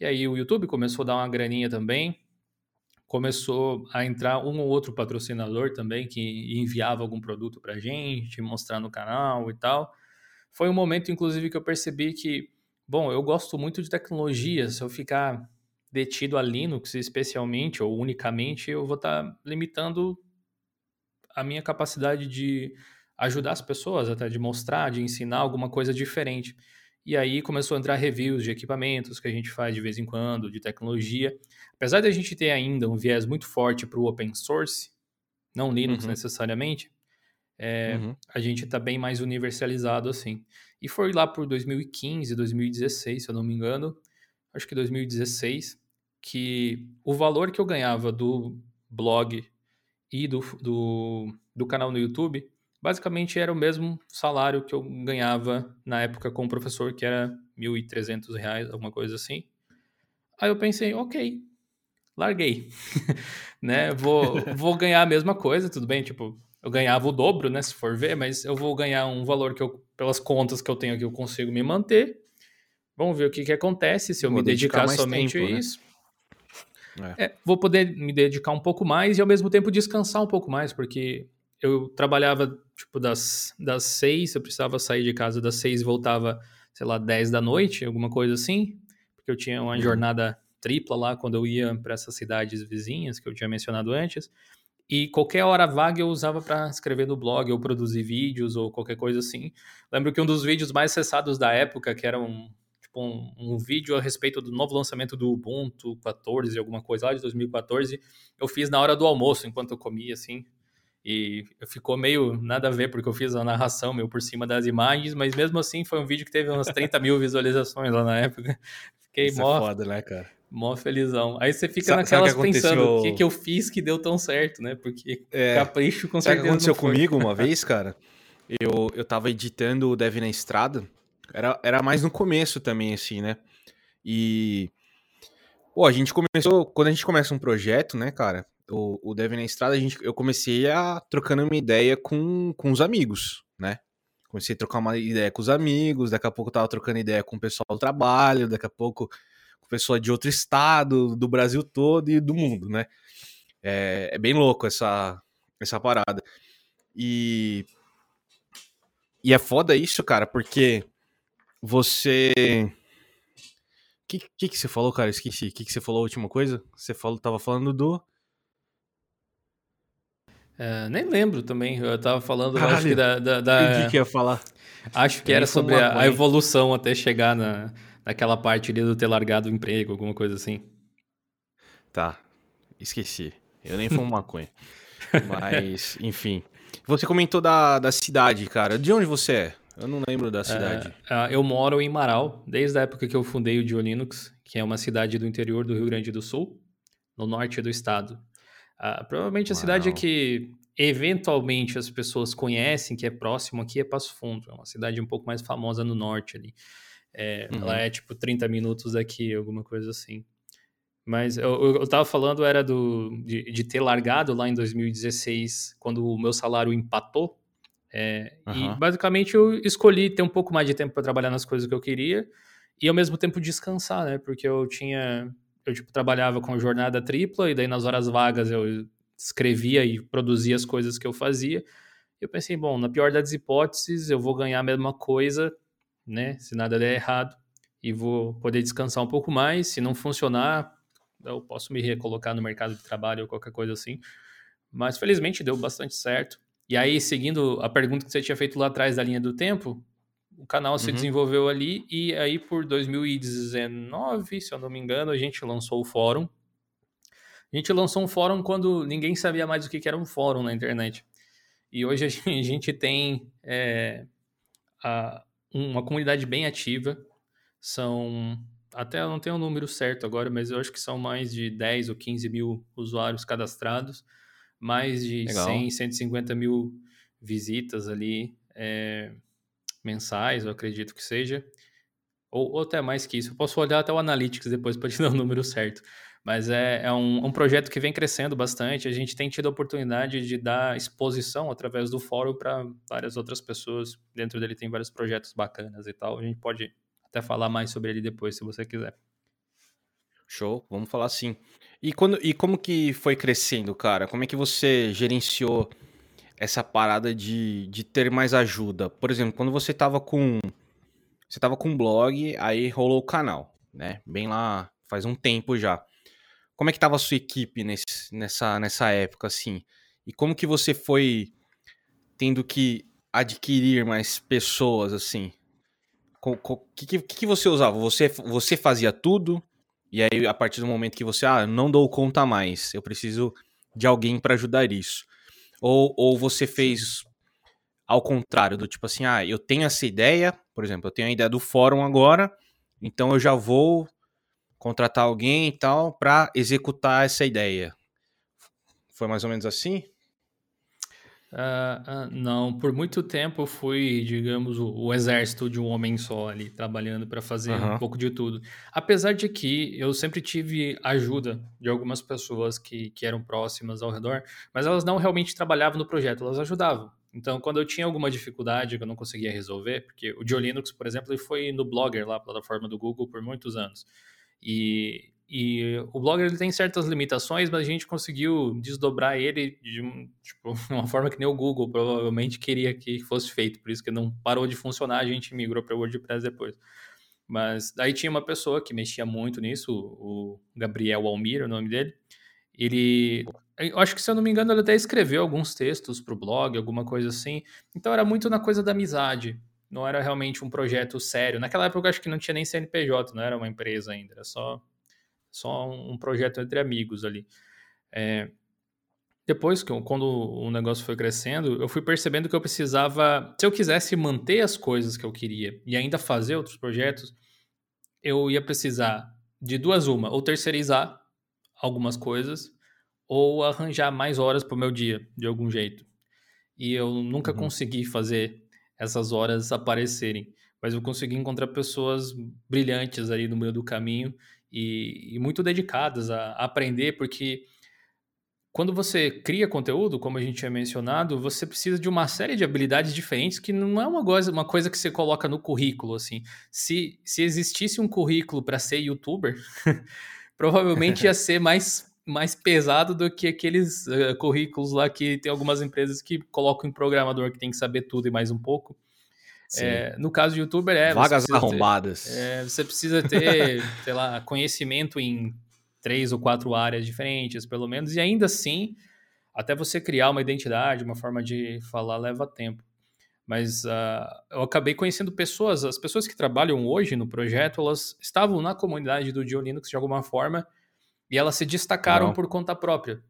E aí o YouTube começou a dar uma graninha também, começou a entrar um ou outro patrocinador também que enviava algum produto para gente, mostrar no canal e tal. Foi um momento, inclusive, que eu percebi que Bom, eu gosto muito de tecnologia. Se eu ficar detido a Linux, especialmente ou unicamente, eu vou estar tá limitando a minha capacidade de ajudar as pessoas, até de mostrar, de ensinar alguma coisa diferente. E aí começou a entrar reviews de equipamentos que a gente faz de vez em quando, de tecnologia. Apesar de a gente ter ainda um viés muito forte para o open source, não Linux uhum. necessariamente, é, uhum. a gente está bem mais universalizado assim. E foi lá por 2015, 2016, se eu não me engano, acho que 2016, que o valor que eu ganhava do blog e do, do, do canal no YouTube basicamente era o mesmo salário que eu ganhava na época com o professor, que era R$ 1.300, alguma coisa assim. Aí eu pensei, ok, larguei, né? Vou, vou ganhar a mesma coisa, tudo bem, tipo, eu ganhava o dobro, né, se for ver, mas eu vou ganhar um valor que eu, pelas contas que eu tenho aqui, eu consigo me manter. Vamos ver o que, que acontece se eu vou me dedicar, dedicar somente tempo, a né? isso. Né? É. É, vou poder me dedicar um pouco mais e ao mesmo tempo descansar um pouco mais, porque eu trabalhava tipo das, das seis, eu precisava sair de casa das seis e voltava, sei lá, dez da noite, alguma coisa assim, porque eu tinha uma uhum. jornada tripla lá quando eu ia para essas cidades vizinhas que eu tinha mencionado antes. E qualquer hora vaga eu usava para escrever no blog ou produzir vídeos ou qualquer coisa assim. Lembro que um dos vídeos mais acessados da época, que era um, tipo um, um, vídeo a respeito do novo lançamento do Ubuntu 14, alguma coisa lá de 2014, eu fiz na hora do almoço, enquanto eu comia, assim. E ficou meio nada a ver, porque eu fiz a narração meio por cima das imagens, mas mesmo assim foi um vídeo que teve umas 30 mil visualizações lá na época. Fiquei Isso é mó, é foda, né, cara? Mó felizão. Aí você fica naquelas que pensando, o que, que eu fiz que deu tão certo, né? Porque é, capricho com certeza. Sabe o que aconteceu comigo uma vez, cara? Eu, eu tava editando o Dev na Estrada. Era, era mais no começo também, assim, né? E. Pô, a gente começou. Quando a gente começa um projeto, né, cara? O, o Dev na Estrada, a gente, eu comecei a trocando uma ideia com, com os amigos, né? comecei a trocar uma ideia com os amigos, daqui a pouco eu tava trocando ideia com o pessoal do trabalho, daqui a pouco pessoa de outro estado, do Brasil todo e do mundo, né? É, é bem louco essa, essa parada. E, e é foda isso, cara, porque você. O que, que, que você falou, cara? Esqueci. O que, que você falou a última coisa? Você falou, tava falando do. É, nem lembro também. Eu tava falando, Caralho, acho que da. da, da... que ia falar. Acho que era sobre a, a, evolução até chegar na, naquela parte ali do ter largado o emprego, alguma coisa assim. Tá. Esqueci. Eu nem fumo maconha. Mas, enfim. Você comentou da, da cidade, cara. De onde você é? Eu não lembro da cidade. É, eu moro em Marau, desde a época que eu fundei o Diolinux, que é uma cidade do interior do Rio Grande do Sul, no norte do estado. Uh, provavelmente a Uau. cidade que eventualmente as pessoas conhecem, que é próximo aqui, é Passo Fundo. É uma cidade um pouco mais famosa no norte ali. É, uhum. Ela é tipo 30 minutos daqui, alguma coisa assim. Mas eu, eu tava falando era do, de, de, ter largado lá em 2016, quando o meu salário empatou. É, uhum. E basicamente eu escolhi ter um pouco mais de tempo para trabalhar nas coisas que eu queria e ao mesmo tempo descansar, né? Porque eu tinha eu tipo, trabalhava com jornada tripla e daí nas horas vagas eu escrevia e produzia as coisas que eu fazia. Eu pensei, bom, na pior das hipóteses, eu vou ganhar a mesma coisa, né? Se nada der errado, e vou poder descansar um pouco mais. Se não funcionar, eu posso me recolocar no mercado de trabalho ou qualquer coisa assim. Mas felizmente deu bastante certo. E aí, seguindo a pergunta que você tinha feito lá atrás da linha do tempo, o canal se uhum. desenvolveu ali e aí por 2019, se eu não me engano, a gente lançou o fórum. A gente lançou um fórum quando ninguém sabia mais o que era um fórum na internet. E hoje a gente tem é, a, uma comunidade bem ativa. São, até eu não tenho o um número certo agora, mas eu acho que são mais de 10 ou 15 mil usuários cadastrados, mais de Legal. 100, 150 mil visitas ali. É, mensais, eu acredito que seja. Ou, ou, até mais que isso. Eu posso olhar até o Analytics depois para te dar o número certo. Mas é, é um, um, projeto que vem crescendo bastante. A gente tem tido a oportunidade de dar exposição através do fórum para várias outras pessoas. Dentro dele tem vários projetos bacanas e tal. A gente pode até falar mais sobre ele depois, se você quiser. Show, vamos falar sim. E, quando, e como que foi crescendo, cara? Como é que você gerenciou essa parada de, de ter mais ajuda. Por exemplo, quando você tava com. Você tava com um blog, aí rolou o canal, né? Bem lá, faz um tempo já. Como é que tava a sua equipe nesse, nessa, nessa época, assim? E como que você foi tendo que adquirir mais pessoas, assim? O que, que, que você usava? Você, você fazia tudo? E aí, a partir do momento que você, ah, não dou conta mais, eu preciso de alguém para ajudar isso. Ou, ou você fez ao contrário, do tipo assim, ah, eu tenho essa ideia, por exemplo, eu tenho a ideia do fórum agora, então eu já vou contratar alguém e tal para executar essa ideia. Foi mais ou menos assim? Uh, uh, não, por muito tempo eu fui, digamos, o, o, exército de um homem só ali, trabalhando para fazer uhum. um pouco de tudo. Apesar de que eu sempre tive ajuda de algumas pessoas que, que eram próximas ao redor, mas elas não realmente trabalhavam no projeto, elas ajudavam. Então, quando eu tinha alguma dificuldade que eu não conseguia resolver, porque o Diolinux, por exemplo, ele foi no Blogger, lá, plataforma do Google, por muitos anos. E e o Blogger ele tem certas limitações, mas a gente conseguiu desdobrar ele de um, tipo, uma forma que nem o Google provavelmente queria que fosse feito. Por isso que não parou de funcionar, a gente migrou para o WordPress depois. Mas daí tinha uma pessoa que mexia muito nisso, o Gabriel Almir, o nome dele. Ele, eu acho que se eu não me engano, ele até escreveu alguns textos para o blog, alguma coisa assim. Então era muito na coisa da amizade. Não era realmente um projeto sério. Naquela época eu acho que não tinha nem CNPJ, não era uma empresa ainda, era só só um projeto entre amigos ali. É, depois, que eu, quando o negócio foi crescendo, eu fui percebendo que eu precisava, se eu quisesse manter as coisas que eu queria e ainda fazer outros projetos, eu ia precisar de duas uma, ou terceirizar algumas coisas, ou arranjar mais horas para o meu dia, de algum jeito. E eu nunca uhum. consegui fazer essas horas aparecerem, mas eu consegui encontrar pessoas brilhantes ali no meio do caminho e, e muito dedicadas a, a, aprender, porque quando você cria conteúdo, como a gente tinha mencionado, você precisa de uma série de habilidades diferentes que não é uma coisa, uma coisa que você coloca no currículo, assim. Se, se existisse um currículo para ser youtuber, provavelmente ia ser mais, mais pesado do que aqueles uh, currículos lá que tem algumas empresas que colocam em programador que tem que saber tudo e mais um pouco. É, no caso de youtuber, é. Vagas arrombadas. Ter, é, você precisa ter, sei lá, conhecimento em três ou quatro áreas diferentes, pelo menos, e ainda assim, até você criar uma identidade, uma forma de falar, leva tempo. Mas uh, eu acabei conhecendo pessoas, as pessoas que trabalham hoje no projeto, elas estavam na comunidade do Dio Linux de alguma forma e elas se destacaram Não. por conta própria.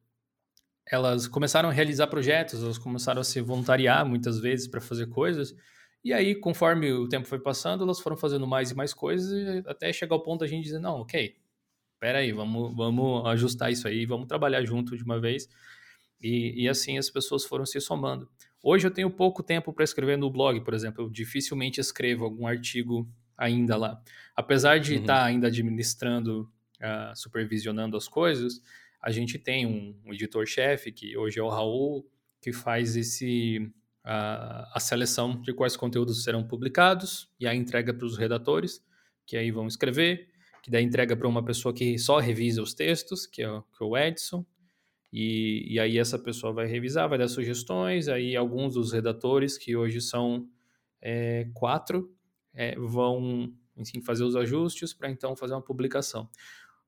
Elas começaram a realizar projetos, elas começaram a se voluntariar muitas vezes para fazer coisas. E aí, conforme o tempo foi passando, elas foram fazendo mais e mais coisas, até chegar ao ponto da gente dizer: não, ok, espera aí, vamos, vamos ajustar isso aí, vamos trabalhar junto de uma vez. E, e assim as pessoas foram se somando. Hoje eu tenho pouco tempo para escrever no blog, por exemplo, eu dificilmente escrevo algum artigo ainda lá. Apesar de estar uhum. tá ainda administrando, uh, supervisionando as coisas, a gente tem um, um editor-chefe, que hoje é o Raul, que faz esse uh, a seleção de quais conteúdos serão publicados e a entrega para os redatores, que aí vão escrever que daí entrega para uma pessoa que só revisa os textos, que é, o, que é o Edson, e, e, aí essa pessoa vai revisar, vai dar sugestões, aí alguns dos redatores, que hoje são é, quatro, é, vão enfim, fazer os ajustes para então fazer uma publicação.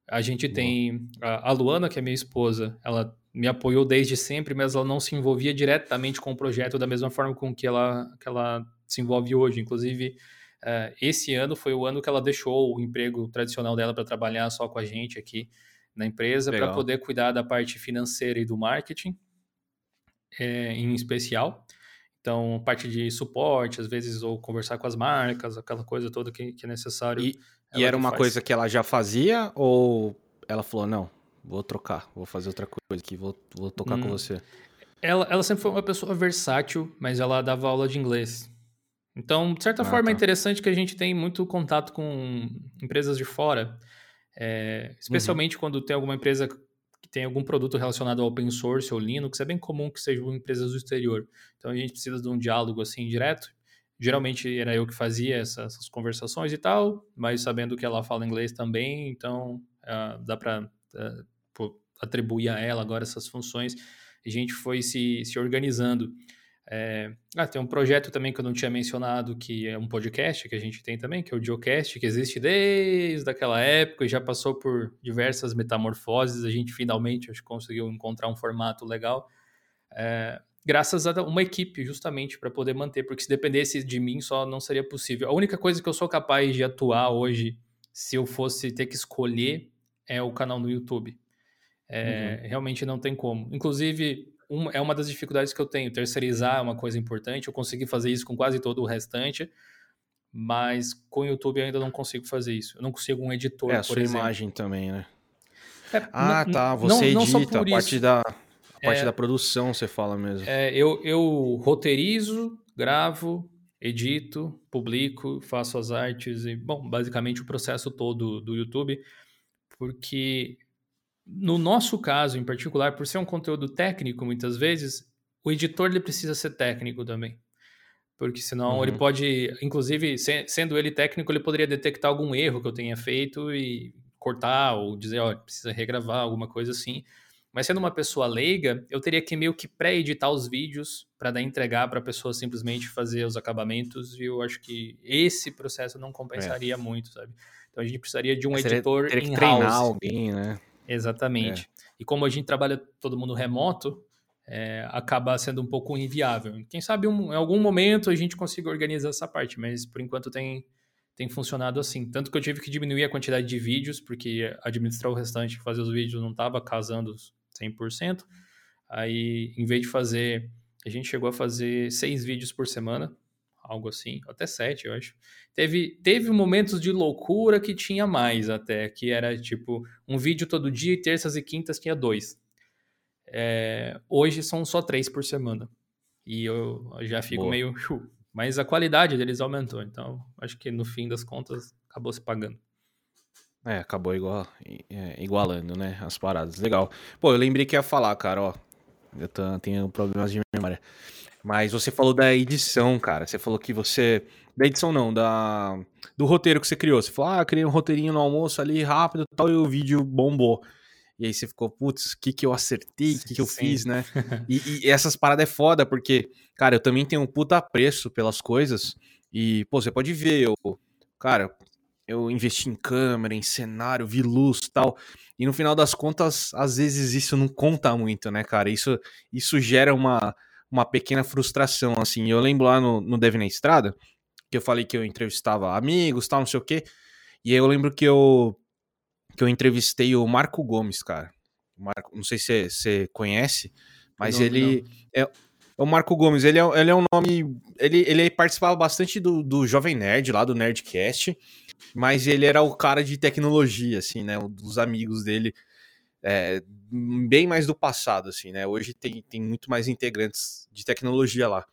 A gente tem a, a Luana, que é minha esposa, ela me apoiou desde sempre, mas ela não se envolvia diretamente com o projeto da mesma forma com que ela, que ela se envolve hoje. Inclusive, Uh, esse ano foi o ano que ela deixou o emprego tradicional dela para trabalhar só com a gente aqui na empresa, para poder cuidar da parte financeira e do marketing, é, em especial. Então, parte de suporte, às vezes, ou conversar com as marcas, aquela coisa toda que, que é necessário. E, e era uma faz. coisa que ela já fazia ou ela falou, não, vou trocar, vou fazer outra coisa aqui, vou, vou tocar hum, com você? Ela, ela sempre foi uma pessoa versátil, mas ela dava aula de inglês. Então, de certa ah, forma, é tá. é interessante que a gente tem muito contato com empresas de fora, é, especialmente uhum. quando tem alguma empresa que tem algum produto relacionado ao open source ou Linux, é bem comum que sejam empresas do exterior. Então, a gente precisa de um diálogo assim direto. Geralmente era eu que fazia essas, essas conversações e tal, mas sabendo que ela fala inglês também, então uh, dá para uh, é, atribuir a ela agora essas funções. A gente foi se, se organizando. É... Ah, tem um projeto também que eu não tinha mencionado, que é um podcast que a gente tem também, que é o Geocast, que existe desde aquela época e já passou por diversas metamorfoses. A gente finalmente acho, conseguiu encontrar um formato legal. É... Graças a uma equipe, justamente, para poder manter, porque se dependesse de mim só não seria possível. A única coisa que eu sou capaz de atuar hoje, se eu fosse ter que escolher, é o canal no YouTube. É, uhum. Realmente não tem como. Inclusive, um, é uma das dificuldades que eu tenho. Terceirizar é uma coisa importante. Eu consegui fazer isso com quase todo o restante, mas com o YouTube eu ainda não consigo fazer isso. Eu não consigo um editor, é, a sua exemplo. imagem também, né? É, ah, tá. Você não, edita não a parte da a parte é, da produção, você fala mesmo. É, eu, eu roteirizo, gravo, edito, publico, faço as artes e, bom, basicamente o processo todo do YouTube, porque no nosso caso, em particular, por ser um conteúdo técnico, muitas vezes, o editor ele precisa ser técnico também. Porque senão uhum. ele pode, inclusive, sendo ele técnico, ele poderia detectar algum erro que eu tenha feito e cortar ou dizer, ó, precisa regravar, alguma coisa assim. Mas sendo uma pessoa leiga, eu teria que meio que pré-editar os vídeos para dar entregar para a pessoa simplesmente fazer os acabamentos. E eu acho que esse processo não compensaria é. muito, sabe? Então a gente precisaria de um editor teria que treinar alguém, né? Exatamente. É. E como a gente trabalha todo mundo remoto, é, acaba sendo um pouco inviável. Quem sabe um, em algum momento a gente consiga organizar essa parte, mas por enquanto tem, tem funcionado assim. Tanto que eu tive que diminuir a quantidade de vídeos, porque administrar o restante, fazer os vídeos não estava casando 100%. Aí, em vez de fazer, a gente chegou a fazer seis vídeos por semana, algo assim, até sete, eu acho. Teve, teve momentos de loucura que tinha mais até, que era tipo um vídeo todo dia e terças e quintas tinha dois. É, hoje são só três por semana. E eu já fico Boa. meio. Mas a qualidade deles aumentou, então acho que no fim das contas acabou se pagando. É, acabou igual, é, igualando, né, as paradas. Legal. Pô, eu lembrei que ia falar, cara, ó. Eu tenho problemas de memória. Mas você falou da edição, cara. Você falou que você. Da edição não, da do roteiro que você criou. Você falou, ah, criei um roteirinho no almoço ali rápido e tal, e o vídeo bombou. E aí você ficou, putz, o que que eu acertei, o que que eu Sim. fiz, né? e, e, essas paradas é foda, porque, cara, eu também tenho um puta apreço pelas coisas. E, pô, você pode ver, eu, cara, eu investi em câmera, em cenário, vi luz tal. E no final das contas, às vezes isso não conta muito, né, cara? Isso, isso gera uma, uma pequena frustração, assim. Eu lembro lá no, no Deve na Estrada, que eu falei que eu entrevistava amigos, tal, não sei o quê. E aí eu lembro que eu, que eu entrevistei o Marco Gomes, cara. Marco, não sei se você conhece, mas não, ele não. É, é o Marco Gomes. Ele é, ele é um nome. Ele, ele participava bastante do, do Jovem Nerd, lá do Nerdcast mas ele era o cara de tecnologia, assim, né? Um dos amigos dele, é, bem mais do passado, assim, né? Hoje tem, tem muito mais integrantes de tecnologia lá.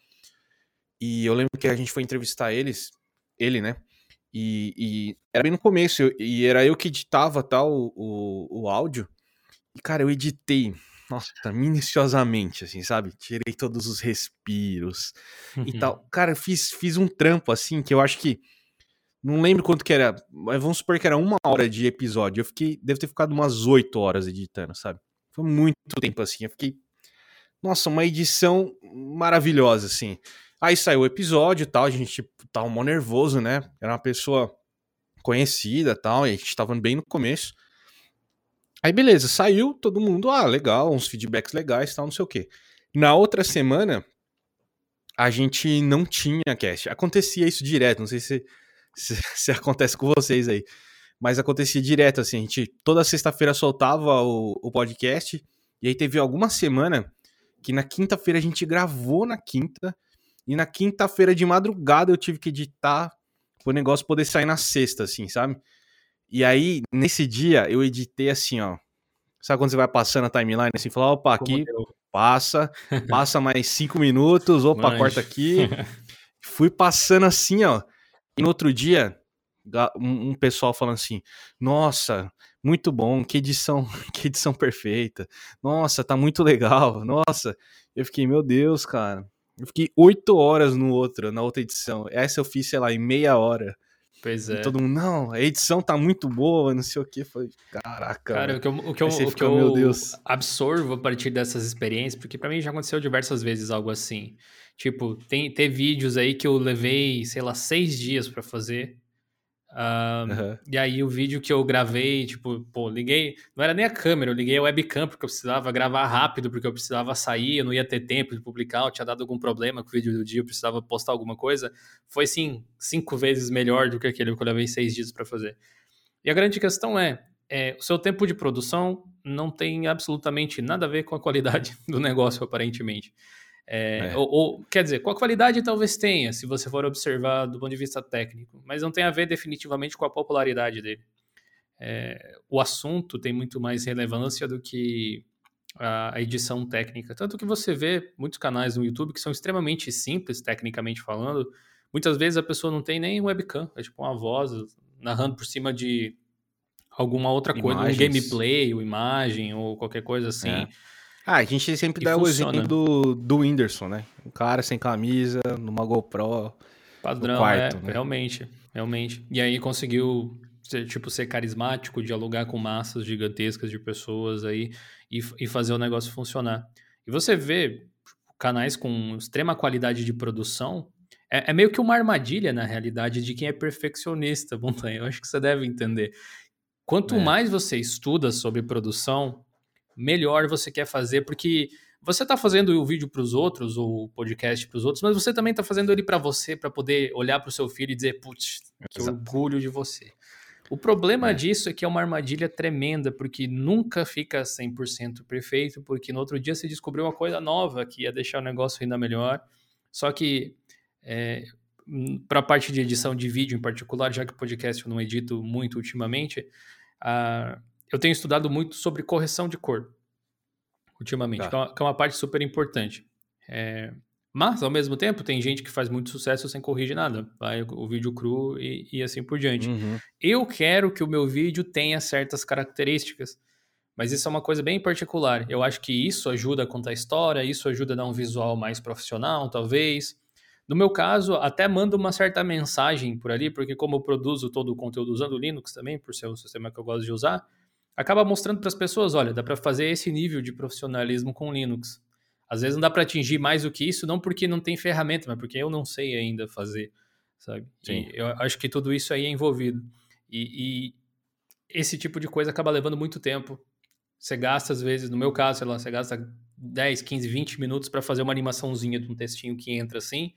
E eu lembro que a gente foi entrevistar eles, ele, né? E, e era bem no começo, e era eu que editava tal o, o, o áudio. E, cara, eu editei, nossa, minuciosamente, assim, sabe? Tirei todos os respiros e tal. Cara, eu fiz, fiz um trampo, assim, que eu acho que não lembro quanto que era, mas vamos supor que era uma hora de episódio. Eu fiquei, deve ter ficado umas oito horas editando, sabe? Foi muito tempo assim. Eu fiquei, nossa, uma edição maravilhosa, assim. Aí saiu o episódio e tal, a gente tava mó nervoso, né? Era uma pessoa conhecida tal, e a gente tava bem no começo. Aí beleza, saiu todo mundo, ah, legal, uns feedbacks legais tal, não sei o quê. Na outra semana, a gente não tinha cast. Acontecia isso direto, não sei se se, se acontece com vocês aí. Mas acontecia direto, assim, a gente toda sexta-feira soltava o, o podcast, e aí teve alguma semana que na quinta-feira a gente gravou na quinta, e na quinta-feira de madrugada eu tive que editar o negócio poder sair na sexta, assim, sabe? E aí, nesse dia, eu editei assim, ó. Sabe quando você vai passando a timeline assim, falar, opa, aqui, passa, passa mais cinco minutos, opa, Manche. corta aqui. Fui passando assim, ó. E no outro dia, um pessoal falando assim: Nossa, muito bom, que edição, que edição perfeita. Nossa, tá muito legal. Nossa, eu fiquei, meu Deus, cara. Eu fiquei oito horas no outro, na outra edição. Essa eu fiz, sei lá, em meia hora. Pois é. E todo mundo, não, a edição tá muito boa, não sei o que. Foi, caraca. Cara, o que eu, o que eu, o que eu absorvo a partir dessas experiências, porque para mim já aconteceu diversas vezes algo assim. Tipo, tem ter vídeos aí que eu levei, sei lá, seis dias para fazer. Uh, uhum. E aí o vídeo que eu gravei, tipo, pô, liguei, não era nem a câmera, eu liguei a webcam porque eu precisava gravar rápido, porque eu precisava sair, eu não ia ter tempo de publicar, eu tinha dado algum problema com o vídeo do dia, eu precisava postar alguma coisa. Foi, sim, cinco vezes melhor do que aquele que eu levei seis dias para fazer. E a grande questão é, é, o seu tempo de produção não tem absolutamente nada a ver com a qualidade do negócio, aparentemente. É, é. Ou, ou, quer dizer, com a qualidade talvez tenha, se você for observar do ponto de vista técnico, mas não tem a ver definitivamente com a popularidade dele. É, o assunto tem muito mais relevância do que a, a edição técnica. Tanto que você vê muitos canais no YouTube que são extremamente simples, tecnicamente falando. Muitas vezes a pessoa não tem nem webcam, é tipo uma voz narrando por cima de alguma outra coisa, Imagens. um gameplay, ou imagem, ou qualquer coisa assim. Ah, a gente sempre e dá funciona. o exemplo do, do Whindersson, né? Um cara sem camisa, numa GoPro. Padrão, quarto, é, né? realmente, realmente. E aí conseguiu, ser, tipo, ser carismático, dialogar com massas gigantescas de pessoas aí e, e fazer o negócio funcionar. E você vê canais com extrema qualidade de produção, é, é meio que uma armadilha, na realidade, de quem é perfeccionista, Montanha. Eu acho que você deve entender. Quanto é. mais você estuda sobre produção, melhor você quer fazer, porque você está fazendo o vídeo para os outros, ou o podcast para os outros, mas você também está fazendo ele para você, para poder olhar para o seu filho e dizer, putz, que Exato. orgulho de você. O problema é. disso é que é uma armadilha tremenda, porque nunca fica 100% perfeito, porque no outro dia você descobriu uma coisa nova que ia deixar o negócio ainda melhor. Só que, é, para a parte de edição de vídeo em particular, já que o podcast eu não edito muito ultimamente, a eu tenho estudado muito sobre correção de cor ultimamente, tá. que, é uma, que, é uma, parte super importante. É, Mas, ao mesmo tempo, tem gente que faz muito sucesso sem corrigir nada. Vai o vídeo cru e, e assim por diante. Uhum. Eu quero que o meu vídeo tenha certas características. Mas isso é uma coisa bem particular. Eu acho que isso ajuda a contar a história, isso ajuda a dar um visual mais profissional, talvez. No meu caso, até manda uma certa mensagem por ali, porque como eu produzo todo o conteúdo usando o Linux também, por ser um sistema que eu gosto de usar, acaba mostrando para as pessoas, olha, dá para fazer esse nível de profissionalismo com Linux. Às vezes não dá para atingir mais do que isso, não porque não tem ferramenta, mas porque eu não sei ainda fazer, sabe? Sim. E eu acho que tudo isso aí é envolvido. E, e, esse tipo de coisa acaba levando muito tempo. Você gasta, às vezes, no meu caso, sei lá, você gasta 10, 15, 20 minutos para fazer uma animaçãozinha de um textinho que entra assim,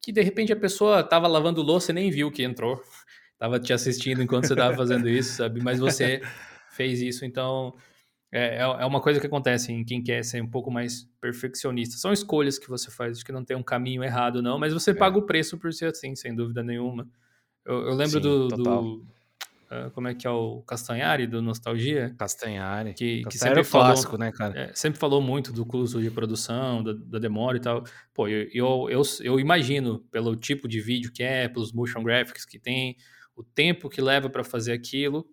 que de repente a pessoa tava lavando louça e nem viu que entrou. tava te assistindo enquanto você tava fazendo isso, sabe? Mas você fez isso, então é, é, é uma coisa que acontece em quem quer ser um pouco mais perfeccionista. São escolhas que você faz, acho que não tem um caminho errado, não, mas você é. paga o preço por ser assim, sem dúvida nenhuma. Eu, eu lembro Sim, do, do uh, como é que é o Castanhari, do Nostalgia? Castanhari. Que, Castanhari que sempre é falou, clássico, né, cara? É, sempre falou muito do custo de produção, da, da demora e tal. Pô, eu, eu, eu, eu imagino, pelo tipo de vídeo que é, pelos motion graphics que tem, o tempo que leva para fazer aquilo,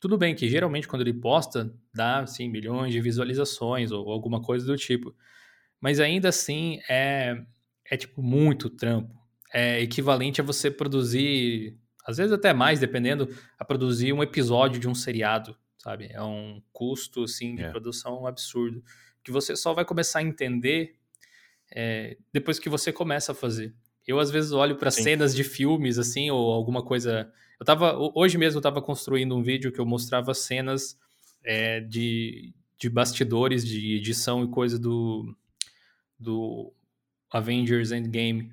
tudo bem que geralmente quando ele posta, dá assim, milhões de visualizações ou alguma coisa do tipo. Mas ainda assim é, é tipo muito trampo. É equivalente a você produzir, às vezes até mais, dependendo, a produzir um episódio de um seriado, sabe? É um custo assim de é. produção absurdo que você só vai começar a entender é, depois que você começa a fazer. Eu às vezes olho para cenas de filmes assim ou alguma coisa eu tava, hoje mesmo eu estava construindo um vídeo que eu mostrava cenas é, de, de bastidores de edição e coisa do, do Avengers Endgame.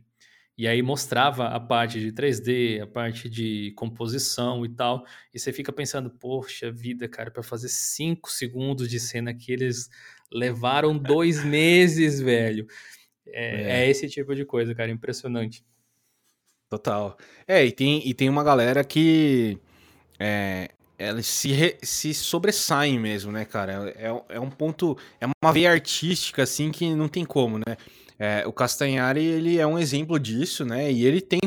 E aí mostrava a parte de 3D, a parte de composição e tal. E você fica pensando, poxa vida, cara, para fazer 5 segundos de cena que eles levaram dois meses, velho. É, é. é, esse tipo de coisa, cara, impressionante. Total. É, e tem, e tem uma galera que. É, elas se, re, se sobressaem mesmo, né, cara? É, é um ponto. É uma veia artística, assim, que não tem como, né? É, o Castanhari, ele é um exemplo disso, né? E ele tem.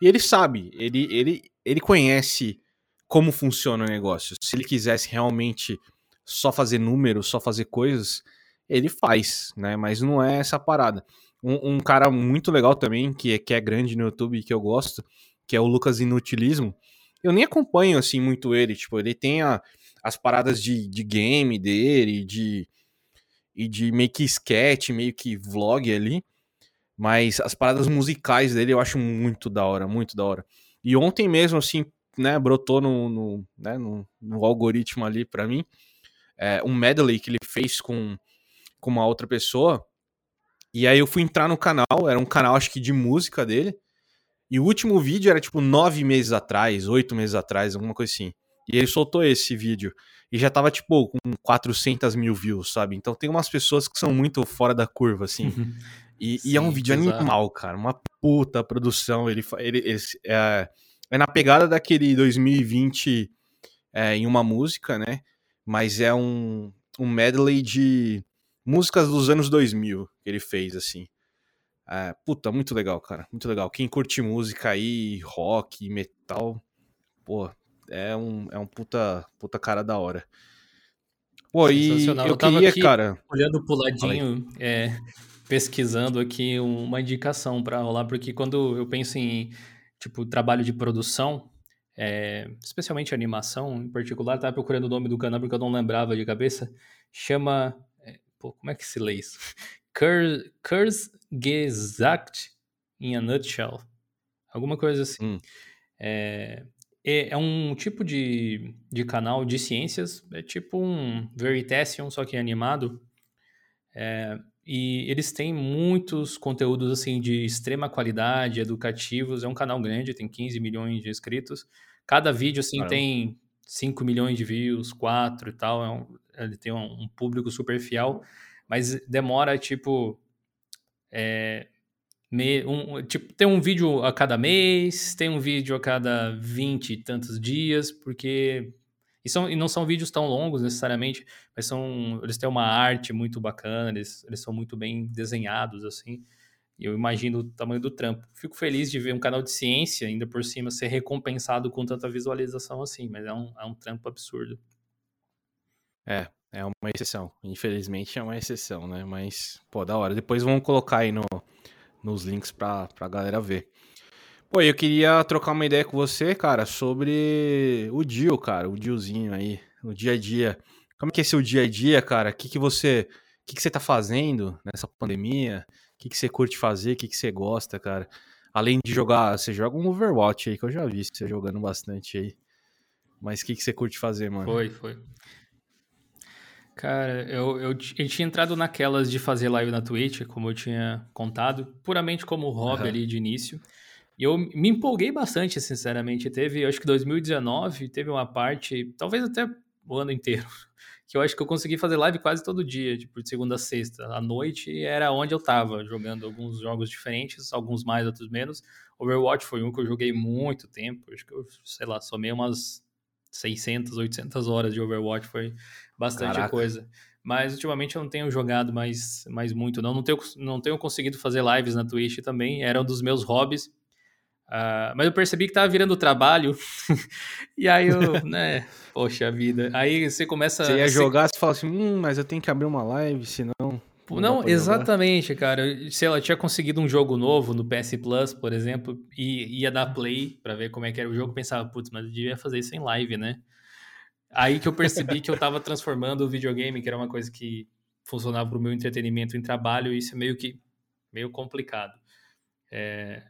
E ele sabe, ele, ele, ele conhece como funciona o negócio. Se ele quisesse realmente só fazer números, só fazer coisas, ele faz, né? Mas não é essa parada. Um, um, cara muito legal também, que é, que é grande no YouTube e que eu gosto, que é o Lucas Inutilismo. Eu nem acompanho, assim, muito ele. Tipo, ele tem a, as paradas de, de game dele, de, e de meio que sketch, meio que vlog ali. Mas as paradas musicais dele eu acho muito da hora, muito da hora. E ontem mesmo, assim, né, brotou no, no, né, no, no algoritmo ali para mim, é, um medley que ele fez com, com uma outra pessoa, e aí eu fui entrar no canal, era um canal acho que de música dele. E o último vídeo era tipo nove meses atrás, oito meses atrás, alguma coisa assim. E ele soltou esse vídeo. E já tava, tipo, com 400 mil views, sabe? Então tem umas pessoas que são muito fora da curva, assim. E, Sim, e é um vídeo exato. animal, cara. Uma puta produção. Ele, ele, ele é, é, na pegada daquele 2020 é, em uma música, né? Mas é um, um medley de músicas dos anos 2000 que ele fez, assim. É, puta, muito legal, cara. Muito legal. Quem curte música aí, rock, metal, pô, é um, é um puta, puta cara da hora. Pô, e eu, eu queria, aqui, cara. Olhando pro ladinho, é, pesquisando aqui uma indicação para rolar, porque quando eu penso em tipo trabalho de produção, é, especialmente animação, em particular, tava procurando o nome do canal porque eu não lembrava de cabeça. Chama Pô, como é que se lê isso? Kurzgesagt in a nutshell. Alguma coisa assim. Hum. É, é, é, um tipo de, de canal de ciências, é tipo um Veritasium, só que animado. É, e eles têm muitos conteúdos assim de extrema qualidade, educativos. É um canal grande, tem 15 milhões de inscritos. Cada vídeo assim Caramba. tem 5 milhões de views, 4 e tal. É um, ele tem um, um público super fiel, mas demora, tipo, é, me, um, tipo, tem um vídeo a cada mês, tem um vídeo a cada 20 e tantos dias, porque... E, são, e não são vídeos tão longos necessariamente, mas são, eles têm uma arte muito bacana, eles, eles são muito bem desenhados, assim. E eu imagino o tamanho do trampo. Fico feliz de ver um canal de ciência, ainda por cima, ser recompensado com tanta visualização assim, mas é um, é um trampo absurdo. É, é uma exceção. Infelizmente é uma exceção, né? Mas, pô, da hora. Depois vamos colocar aí no, nos links pra, pra galera ver. Pô, eu queria trocar uma ideia com você, cara, sobre o Dio, cara, o Diozinho aí, no dia a dia. Como é que é seu dia a dia, cara? O que, que você. O que, que você tá fazendo nessa pandemia? O que, que você curte fazer? O que, que você gosta, cara? Além de jogar, você joga um Overwatch aí, que eu já vi você jogando bastante aí. Mas o que, que você curte fazer, mano? Foi, foi. Cara, eu, eu, eu, tinha entrado naquelas de fazer live na Twitch, como eu tinha contado, puramente como hobby uhum. ali de início. E eu me empolguei bastante, sinceramente. Teve, acho que 2019, teve uma parte, talvez até o ano inteiro, que eu acho que eu consegui fazer live quase todo dia, tipo, de segunda a sexta. À noite era onde eu tava, jogando alguns jogos diferentes, alguns mais, outros menos. Overwatch foi um que eu joguei muito tempo, acho que eu, sei lá, somei umas 600, 800 horas de Overwatch, foi bastante Caraca. coisa. Mas ultimamente eu não tenho jogado mais, mais muito, não. Não tenho, não tenho conseguido fazer lives na Twitch também, era um dos meus hobbies. Uh, mas eu percebi que tava virando trabalho. e aí eu, né, poxa vida. Aí você começa. Você ia jogar, você fala assim, hum, mas eu tenho que abrir uma live, senão. Não, exatamente, jogar. cara. Sei lá, eu tinha conseguido um jogo novo no PS Plus, por exemplo, e ia dar play para ver como é que era o jogo. Pensava, putz, mas eu devia fazer isso em live, né? Aí que eu percebi que eu tava transformando o videogame, que era uma coisa que funcionava pro meu entretenimento em trabalho, e isso é meio que meio complicado. É...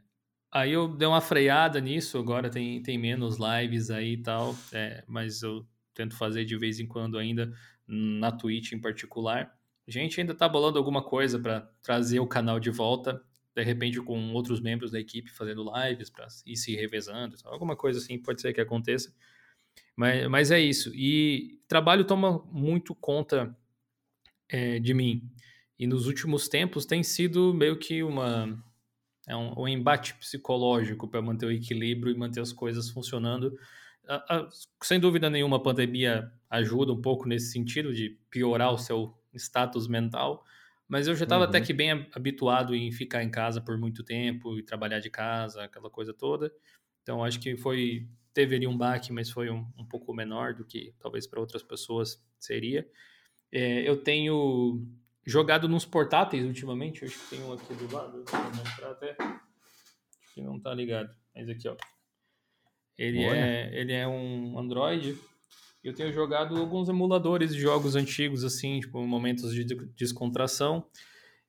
Aí eu dei uma freada nisso, agora tem, tem menos lives aí e tal, é, mas eu tento fazer de vez em quando ainda na Twitch em particular. A gente ainda tá bolando alguma coisa para trazer o canal de volta, de repente com outros membros da equipe fazendo lives para ir se revezando, alguma coisa assim pode ser que aconteça. Mas, mas é isso. E trabalho toma muito conta é, de mim. E nos últimos tempos tem sido meio que uma é um, um embate psicológico para manter o equilíbrio e manter as coisas funcionando. sem dúvida nenhuma, a pandemia ajuda um pouco nesse sentido de piorar o seu status mental, mas eu já estava uhum. até que bem habituado em ficar em casa por muito tempo e trabalhar de casa, aquela coisa toda. Então acho que foi teve ali um baque, mas foi um, um pouco menor do que talvez para outras pessoas seria. É, eu tenho jogado nos portáteis ultimamente, acho que tem um aqui do lado, vou mostrar até, acho que não está ligado, mas aqui ó. Ele é, ele é um Android eu tenho jogado alguns emuladores de jogos antigos, assim, tipo, momentos de descontração.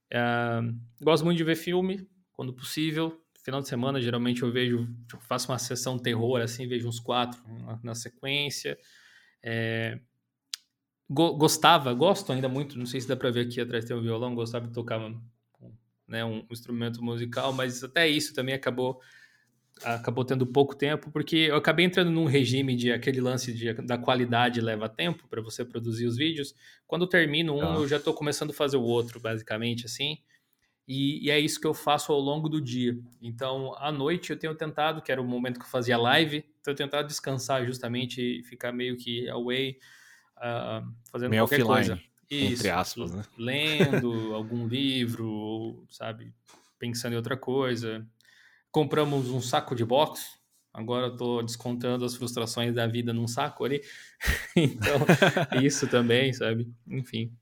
É, gosto muito de ver filme, quando possível. Final de semana, geralmente eu vejo, tipo, faço uma sessão terror, assim, vejo uns quatro na, sequência. É, go, gostava, gosto ainda muito, não sei se dá pra ver aqui atrás tem um violão, gostava de tocar né, um instrumento musical, mas até isso também acabou acabou tendo pouco tempo, porque eu acabei entrando num regime de aquele lance de, da qualidade leva tempo para você produzir os vídeos. Quando eu termino um, ah. eu já estou começando a fazer o outro, basicamente, assim. E, e, é isso que eu faço ao longo do dia. Então, à noite eu tenho tentado, que era o momento que eu fazia live, então eu tentado descansar justamente e ficar meio que away, uh, fazendo meio qualquer offline, coisa. Isso, entre aspas, né? Lendo algum livro, sabe? Pensando em outra coisa. Compramos um saco de box. Agora eu tô descontando as frustrações da vida num saco ali. então, isso também, sabe? Enfim.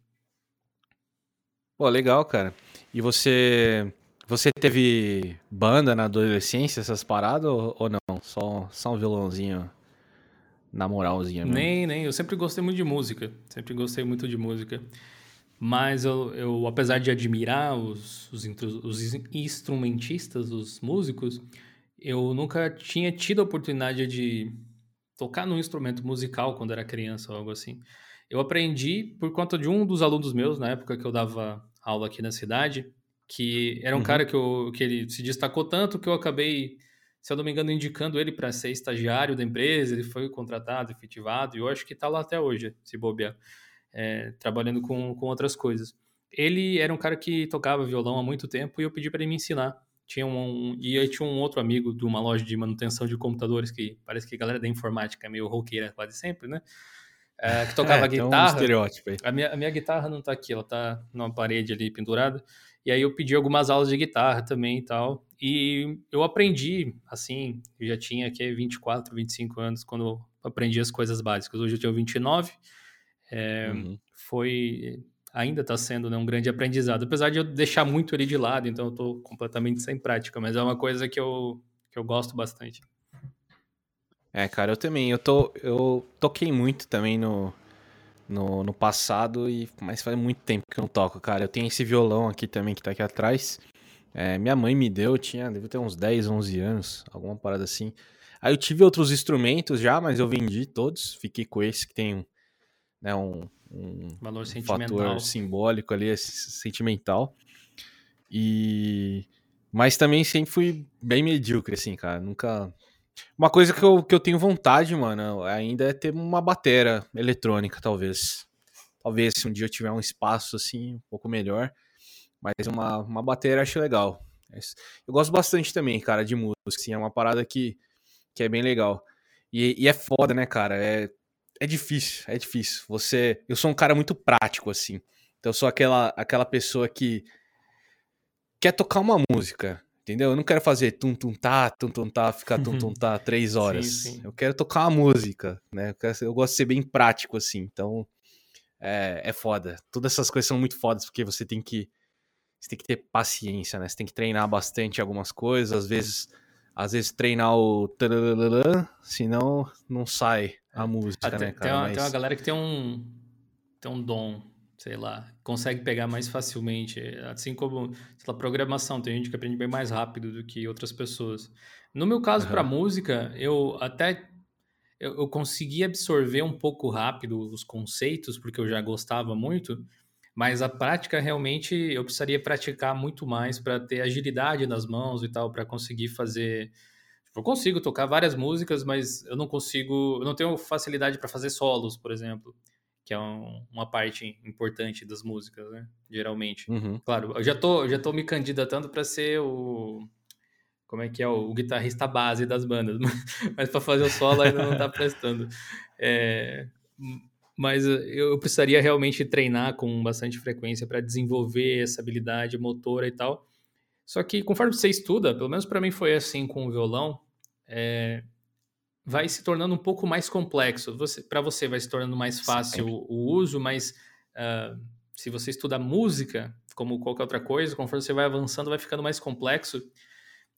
Pô, legal, cara. E você você teve banda na adolescência, essas paradas, ou, não? Só, só um violãozinho na moralzinha mesmo? Nem, nem. Eu sempre gostei muito de música. Sempre gostei muito de música. Mas eu, eu apesar de admirar os, os, os instrumentistas, os músicos, eu nunca tinha tido a oportunidade de tocar num instrumento musical quando era criança ou algo assim. Eu aprendi por conta de um dos alunos meus, na época que eu dava aula aqui na cidade, que era um uhum. cara que, eu, que ele se destacou tanto que eu acabei, se eu não me engano, indicando ele para ser estagiário da empresa. Ele foi contratado, efetivado, e eu acho que está lá até hoje, se bobear é, trabalhando com, com outras coisas. Ele era um cara que tocava violão há muito tempo e eu pedi para ele me ensinar. Tinha um, e aí tinha um outro amigo de uma loja de manutenção de computadores que parece que a galera da informática é meio roqueira quase sempre, né? É, que tocava é, guitarra. Um estereótipo aí. A minha, a minha guitarra não tá aqui, ela tá numa parede ali pendurada. E aí eu pedi algumas aulas de guitarra também e tal. E eu aprendi, assim, eu já tinha aqui 24, 25 anos quando eu aprendi as coisas básicas. Hoje eu tenho 29. É, uhum. Foi ainda está sendo né, um grande aprendizado, apesar de eu deixar muito ele de lado, então eu estou completamente sem prática, mas é uma coisa que eu, que eu gosto bastante. É, cara, eu também. Eu, tô, eu toquei muito também no, no, no passado, e mas faz muito tempo que eu não toco, cara. Eu tenho esse violão aqui também que tá aqui atrás. É, minha mãe me deu, tinha, deve ter uns 10, 11 anos, alguma parada assim. Aí eu tive outros instrumentos já, mas eu vendi todos. Fiquei com esse que tem né, um, um, Valor um fator simbólico ali, sentimental. E mas também sempre fui bem medíocre, assim, cara. Nunca. Uma coisa que eu, que eu tenho vontade, mano, ainda é ter uma batera eletrônica, talvez. Talvez se um dia eu tiver um espaço assim, um pouco melhor. Mas uma, uma bateria acho legal. Eu gosto bastante também, cara, de música. Assim, é uma parada que, que é bem legal. E, e é foda, né, cara? É, é difícil, é difícil. Você. Eu sou um cara muito prático, assim. Então eu sou aquela, aquela pessoa que quer tocar uma música. Entendeu? Eu não quero fazer tum tum tá, tum tum tá, ficar tum tum tá três horas. Sim, sim. Eu quero tocar uma música, né? Eu, quero, eu, gosto de ser bem prático, assim. Então é, é foda. Todas essas coisas são muito fodas porque você tem que você tem que ter paciência, né? Você tem que treinar bastante algumas coisas, às vezes, às vezes treinar o senão não sai a música, Até, né, cara? Tem uma, Mas... tem uma galera que tem um tem um dom, sei lá, consegue pegar mais facilmente, assim como, sei lá, programação, tem gente que aprende bem mais rápido do que outras pessoas. No meu caso, uhum. para música, eu até eu, eu consegui absorver um pouco rápido os conceitos, porque eu já gostava muito, mas a prática realmente eu precisaria praticar muito mais para ter agilidade nas mãos e tal, para conseguir fazer. Tipo, eu consigo tocar várias músicas, mas eu não consigo. Eu não tenho facilidade para fazer solos, por exemplo, que é um, uma parte importante das músicas, né? Geralmente. Uhum. Claro, eu já tô, eu já tô me candidatando para ser o. Como é que é? O, o guitarrista base das bandas, mas para fazer o solo ainda não tá prestando. É, mas eu precisaria realmente treinar com bastante frequência para desenvolver essa habilidade motora e tal. Só que conforme você estuda, pelo menos para mim foi assim com o violão, é, vai se tornando um pouco mais complexo. Você, para você vai se tornando mais fácil o, o, uso, mas uh, se você estuda música, como qualquer outra coisa, conforme você vai avançando, vai ficando mais complexo.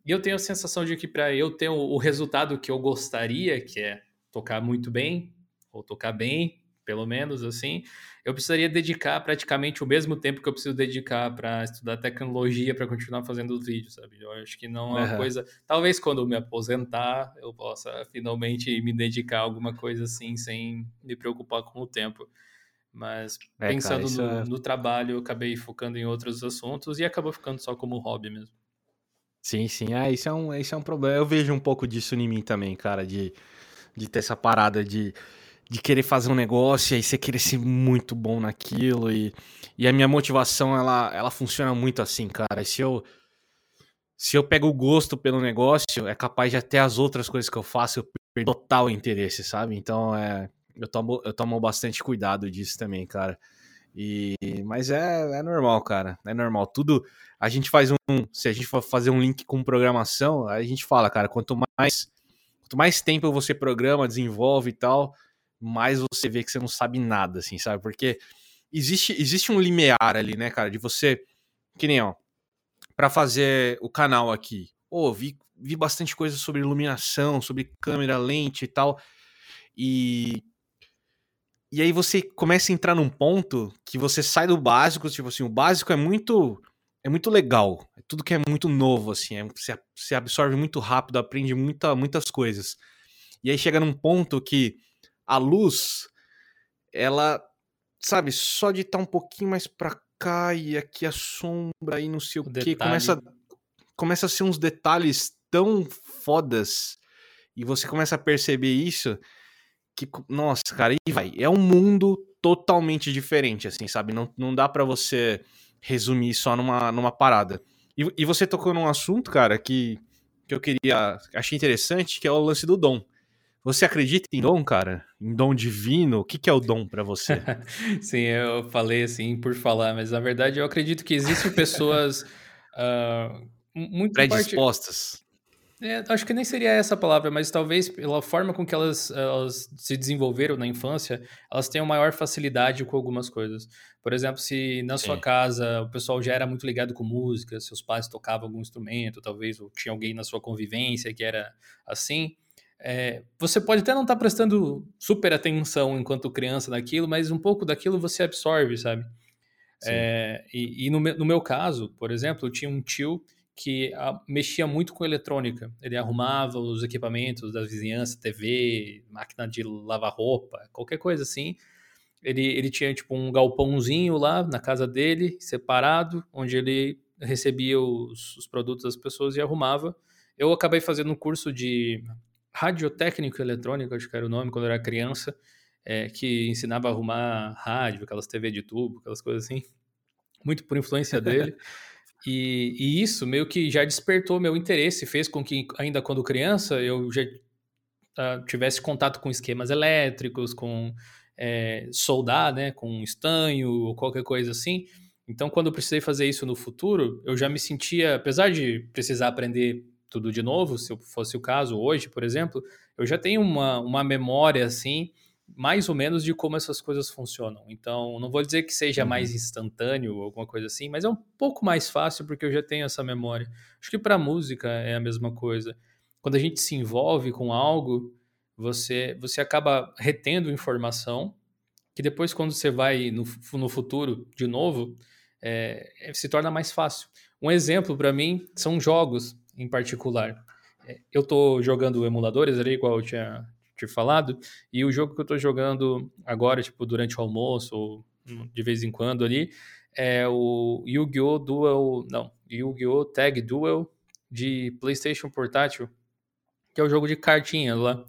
E eu tenho a sensação de que para eu ter o, o resultado que eu gostaria, que é tocar muito bem, ou tocar bem, pelo menos assim, eu precisaria dedicar praticamente o mesmo tempo que eu preciso dedicar para estudar tecnologia para continuar fazendo os vídeos, sabe? Eu acho que não é uma uhum. coisa. Talvez quando eu me aposentar eu possa finalmente me dedicar a alguma coisa assim, sem me preocupar com o tempo. Mas é, pensando cara, no, é... no trabalho, eu acabei focando em outros assuntos e acabou ficando só como hobby mesmo. Sim, sim. Ah, isso é um, isso é um problema. Eu vejo um pouco disso em mim também, cara, de, de ter essa parada de de querer fazer um negócio e você querer ser muito bom naquilo e, e a minha motivação ela, ela funciona muito assim, cara. Se eu se eu pego o gosto pelo negócio, é capaz de até as outras coisas que eu faço eu perder total interesse, sabe? Então é eu tomo, eu tomo bastante cuidado disso também, cara. E, mas é, é normal, cara. É normal. Tudo. A gente faz um. Se a gente for fazer um link com programação, a gente fala, cara, quanto mais. Quanto mais tempo você programa, desenvolve e tal, mais você vê que você não sabe nada, assim, sabe? Porque existe, existe um limiar ali, né, cara, de você. Que nem, ó, pra fazer o canal aqui. Ô, oh, vi, vi bastante coisa sobre iluminação, sobre câmera, lente e tal. E. E aí você começa a entrar num ponto que você sai do básico, tipo assim, o básico é muito. É muito legal. É tudo que é muito novo, assim. É, você, você absorve muito rápido, aprende muita, muitas coisas. E aí chega num ponto que a luz, ela, sabe, só de estar tá um pouquinho mais pra cá e aqui a sombra e não sei o, o que, começa, começa a ser uns detalhes tão fodas e você começa a perceber isso que, nossa, cara, e vai, é um mundo totalmente diferente, assim, sabe? Não, não dá para você resumir só numa, numa parada. E, e você tocou num assunto, cara, que, que eu queria, achei interessante, que é o lance do dom. Você acredita em dom, cara? Em dom divino? O que, que é o dom para você? Sim, eu falei assim por falar, mas na verdade eu acredito que existem pessoas uh, muito predispostas. Parte... É, acho que nem seria essa a palavra, mas talvez pela forma com que elas, elas se desenvolveram na infância, elas tenham maior facilidade com algumas coisas. Por exemplo, se na Sim. sua casa o pessoal já era muito ligado com música, seus pais tocavam algum instrumento, talvez, ou tinha alguém na sua convivência que era assim, é, você pode até não estar tá prestando super atenção enquanto criança naquilo, mas um pouco daquilo você absorve, sabe? É, e, e no, no meu caso, por exemplo, eu tinha um tio que a, mexia muito com eletrônica. Ele arrumava os equipamentos da vizinhança, TV, máquina de lavar roupa, qualquer coisa assim. Ele, ele tinha tipo um galpãozinho lá na casa dele, separado, onde ele recebia os, os produtos das pessoas e arrumava. Eu acabei fazendo um curso de radiotécnico eletrônico, acho que era o nome, quando eu era criança, é, que ensinava a arrumar rádio, aquelas TV de tubo, aquelas coisas assim, muito por influência dele. E, e, isso meio que já despertou meu interesse, fez com que, ainda quando criança, eu já uh, tivesse contato com esquemas elétricos, com é, soldar, né, com estanho ou qualquer coisa assim. Então, quando eu precisei fazer isso no futuro, eu já me sentia, apesar de precisar aprender tudo de novo, se fosse o caso hoje, por exemplo, eu já tenho uma, uma memória assim mais ou menos de como essas coisas funcionam. Então, não vou dizer que seja uhum. mais instantâneo ou alguma coisa assim, mas é um pouco mais fácil porque eu já tenho essa memória. Acho que para música é a mesma coisa. Quando a gente se envolve com algo, você você acaba retendo informação que depois quando você vai no, no futuro de novo é se torna mais fácil. Um exemplo para mim são jogos em particular. É, eu estou jogando emuladores ali, igual eu tinha te falado. E o jogo que eu tô jogando agora, tipo, durante o almoço, ou de vez em quando ali, é o Yu-Gi-Oh! Duel. Não, Yu-Gi-Oh! Tag Duel de PlayStation Portátil, que é o jogo de cartinha lá.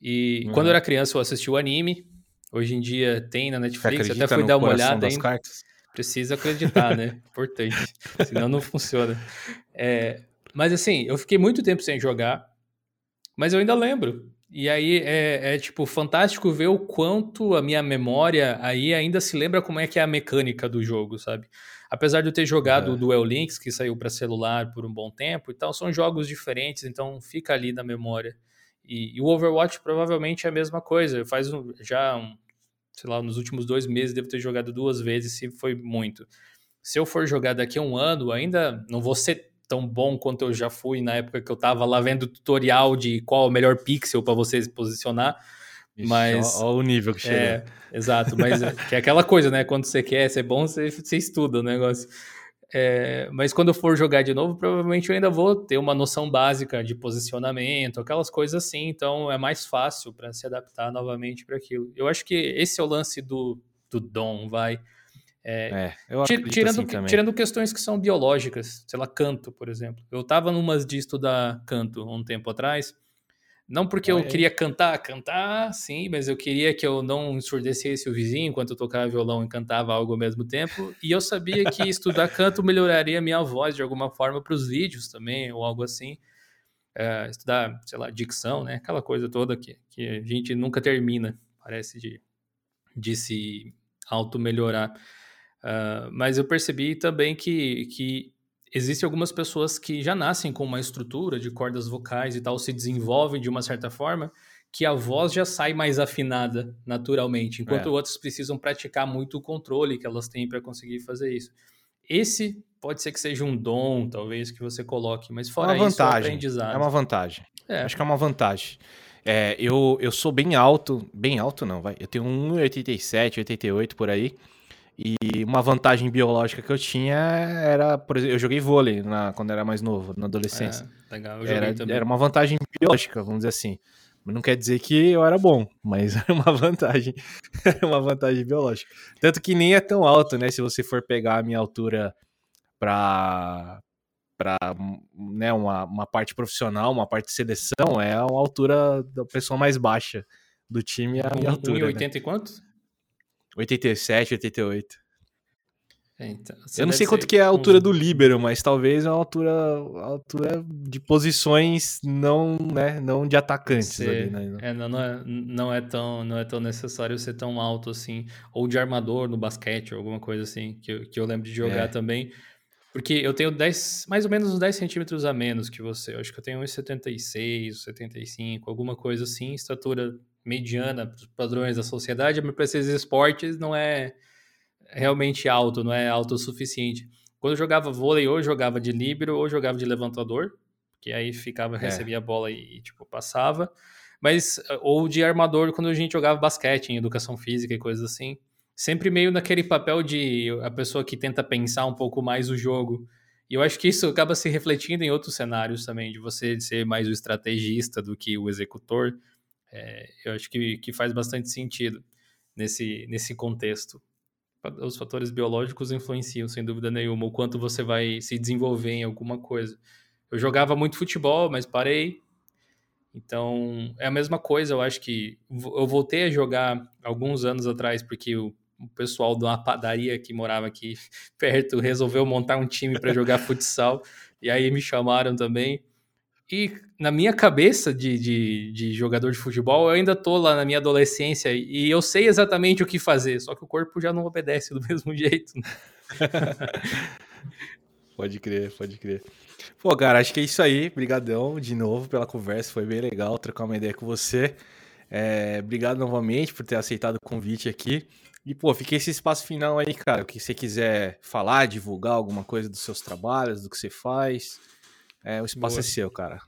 E uhum. quando eu era criança, eu assisti o anime. Hoje em dia tem na Netflix, até fui dar uma olhada ainda. Cartas? Precisa acreditar, né? Importante. Senão não funciona. É, mas assim, eu fiquei muito tempo sem jogar, mas eu ainda lembro. E aí é, é, tipo fantástico ver o quanto a minha memória aí ainda se lembra como é que é a mecânica do jogo, sabe? Apesar de eu ter jogado é. o Duel Links, que saiu para celular por um bom tempo e tal, são jogos diferentes, então fica ali na memória. E, e, o Overwatch provavelmente é a mesma coisa. Faz um, já, um, sei lá, nos últimos dois meses devo ter jogado duas vezes, se foi muito. Se eu for jogar daqui a um ano, ainda não vou ser tão bom quanto eu já fui na época que eu tava lá vendo tutorial de qual é o melhor pixel para você se posicionar. Ixi, mas olha o nível que chega. É, exato, mas é, que é aquela coisa, né? Quando você quer ser bom, você, você estuda o negócio. É, mas quando eu for jogar de novo, provavelmente eu ainda vou ter uma noção básica de posicionamento, aquelas coisas assim, então é mais fácil para se adaptar novamente para aquilo. Eu acho que esse é o lance do, do dom, vai. É, é tirando, assim tirando questões que são biológicas, sei lá, canto, por exemplo. Eu estava numas de estudar canto um tempo atrás, não porque eu queria cantar, cantar, sim, mas eu queria que eu não ensurdecesse o vizinho enquanto eu tocava violão e cantava algo ao mesmo tempo. E eu sabia que estudar canto melhoraria a minha voz de alguma forma para os vídeos também, ou algo assim. É, estudar, sei lá, dicção, né? Aquela coisa toda que, que a gente nunca termina, parece, de, de se auto-melhorar. Uh, mas eu percebi também que, que existem algumas pessoas que já nascem com uma estrutura de cordas vocais e tal, se desenvolvem de uma certa forma, que a voz já sai mais afinada naturalmente, enquanto é. outros precisam praticar muito o controle que elas têm para conseguir fazer isso. Esse pode ser que seja um dom, talvez, que você coloque, mas fora uma isso, vantagem. aprendizado. É uma vantagem. É. Acho que é uma vantagem. É, eu, eu sou bem alto, bem alto não, vai. Eu tenho 1,87, 88 por aí. E uma vantagem biológica que eu tinha era, por exemplo, eu joguei vôlei na, quando era mais novo, na adolescência. É, legal, eu era, também. era uma vantagem biológica, vamos dizer assim. Não quer dizer que eu era bom, mas era uma vantagem, uma vantagem biológica. Tanto que nem é tão alto, né? Se você for pegar a minha altura para para né, uma, uma parte profissional, uma parte de seleção, é a altura da pessoa mais baixa do time, é a minha altura. 1,80 né? e quantos? 87, 88. É, então, eu não sei quanto que é a altura do líbero, mas talvez é uma altura, altura de posições não, né, não de atacantes ser, ali, né? É, não, não, é, não, é tão, não é tão necessário ser tão alto assim, ou de armador no basquete, ou alguma coisa assim, que eu, que eu lembro de jogar é. também. Porque eu tenho 10, mais ou menos uns 10 centímetros a menos que você. Eu acho que eu tenho uns 76, 75, alguma coisa assim, estatura mediana para os padrões da sociedade, mas para esses esportes não é realmente alto, não é alto o suficiente. Quando eu jogava vôlei, ou jogava de líbero, ou jogava de levantador, que aí ficava, é. recebia a bola e, tipo, passava. Mas, ou de armador, quando a gente jogava basquete, em educação física e coisas assim. Sempre meio naquele papel de a pessoa que tenta pensar um pouco mais o jogo. E eu acho que isso acaba se refletindo em outros cenários também, de você ser mais o estrategista do que o executor. É, eu acho que, que faz bastante sentido nesse, nesse contexto os fatores biológicos influenciam, sem dúvida nenhuma, o quanto você vai se desenvolver em alguma coisa. Eu jogava muito futebol, mas parei. Então, é a mesma coisa, eu acho que eu voltei a jogar alguns anos atrás, porque o, o pessoal de uma padaria que morava aqui perto resolveu montar um time para jogar futsal, e aí me chamaram também. E na minha cabeça de, de, de, jogador de futebol, eu ainda tô lá na minha adolescência e eu sei exatamente o que fazer, só que o corpo já não obedece do mesmo jeito. Né? pode crer, pode crer. Pô, cara, acho que é isso aí. Obrigadão de novo pela conversa, foi bem legal trocar uma ideia com você. É, obrigado novamente por ter aceitado o convite aqui. E, pô, fica esse espaço final aí, cara. O que você quiser falar, divulgar alguma coisa dos seus trabalhos, do que você faz. É, o espaço Boa. é seu, cara.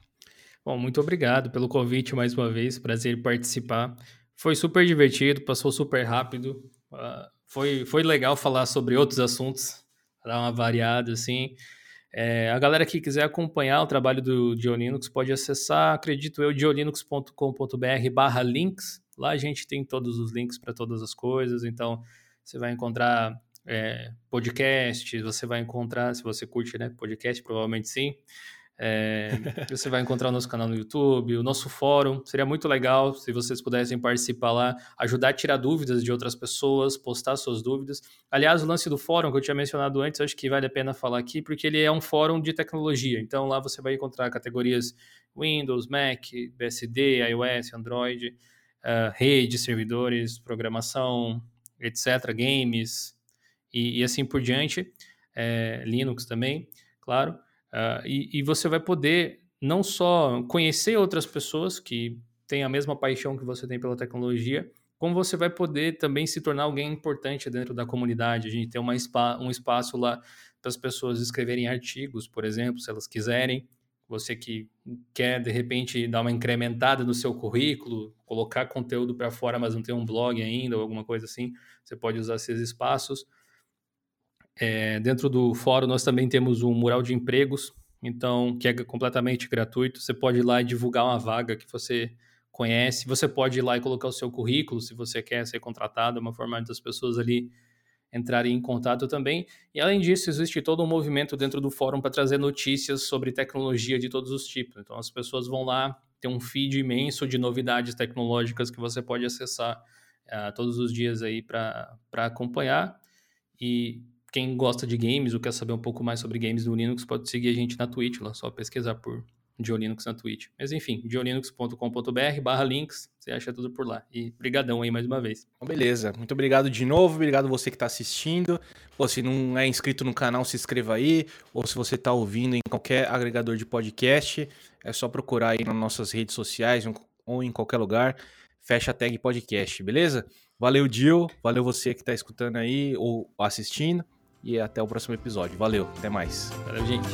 Bom, muito obrigado pelo convite mais uma vez. Prazer participar. Foi super divertido, passou super rápido. Uh, foi, foi legal falar sobre outros assuntos, dar uma variada assim. É, a galera que quiser acompanhar o trabalho do Diolinux pode acessar, acredito eu, diolinux.com.br barra links. Lá a gente tem todos os links para todas as coisas, então você vai encontrar é, podcast, você vai encontrar, se você curte né, podcast, provavelmente sim. É, você vai encontrar o nosso canal no YouTube, o nosso fórum. Seria muito legal se vocês pudessem participar lá, ajudar a tirar dúvidas de outras pessoas, postar suas dúvidas. Aliás, o lance do fórum que eu tinha mencionado antes, acho que vale a pena falar aqui, porque ele é um fórum de tecnologia. Então lá você vai encontrar categorias Windows, Mac, BSD, iOS, Android, uh, rede, servidores, programação, etc., games e, e assim por diante. É, Linux também, claro. Uh, e, e, você vai poder não só conhecer outras pessoas que têm a mesma paixão que você tem pela tecnologia, como você vai poder também se tornar alguém importante dentro da comunidade. A gente tem uma um espaço lá para as pessoas escreverem artigos, por exemplo, se elas quiserem. Você que quer, de repente, dar uma incrementada no seu currículo, colocar conteúdo para fora, mas não tem um blog ainda ou alguma coisa assim, você pode usar esses espaços. É, dentro do fórum nós também temos um mural de empregos, então que é completamente gratuito. Você pode ir lá e divulgar uma vaga que você conhece. Você pode ir lá e colocar o seu currículo se você quer ser contratado, é uma forma das pessoas ali entrarem em contato também. E além disso, existe todo um movimento dentro do fórum para trazer notícias sobre tecnologia de todos os tipos. Então as pessoas vão lá, tem um feed imenso de novidades tecnológicas que você pode acessar uh, todos os dias aí para acompanhar. E quem gosta de games ou quer saber um pouco mais sobre games do Linux, pode seguir a gente na Twitch, lá só pesquisar por Diolinux na Twitch. Mas enfim, diolinux.com.br barra links, você acha tudo por lá. E brigadão aí mais uma vez. Beleza, muito obrigado de novo, obrigado você que está assistindo. Pô, se não é inscrito no canal, se inscreva aí. Ou se você está ouvindo em qualquer agregador de podcast, é só procurar aí nas nossas redes sociais ou em qualquer lugar. Fecha a tag podcast, beleza? Valeu, Dio. Valeu você que está escutando aí ou assistindo e até o próximo episódio. Valeu, até mais. Valeu, gente.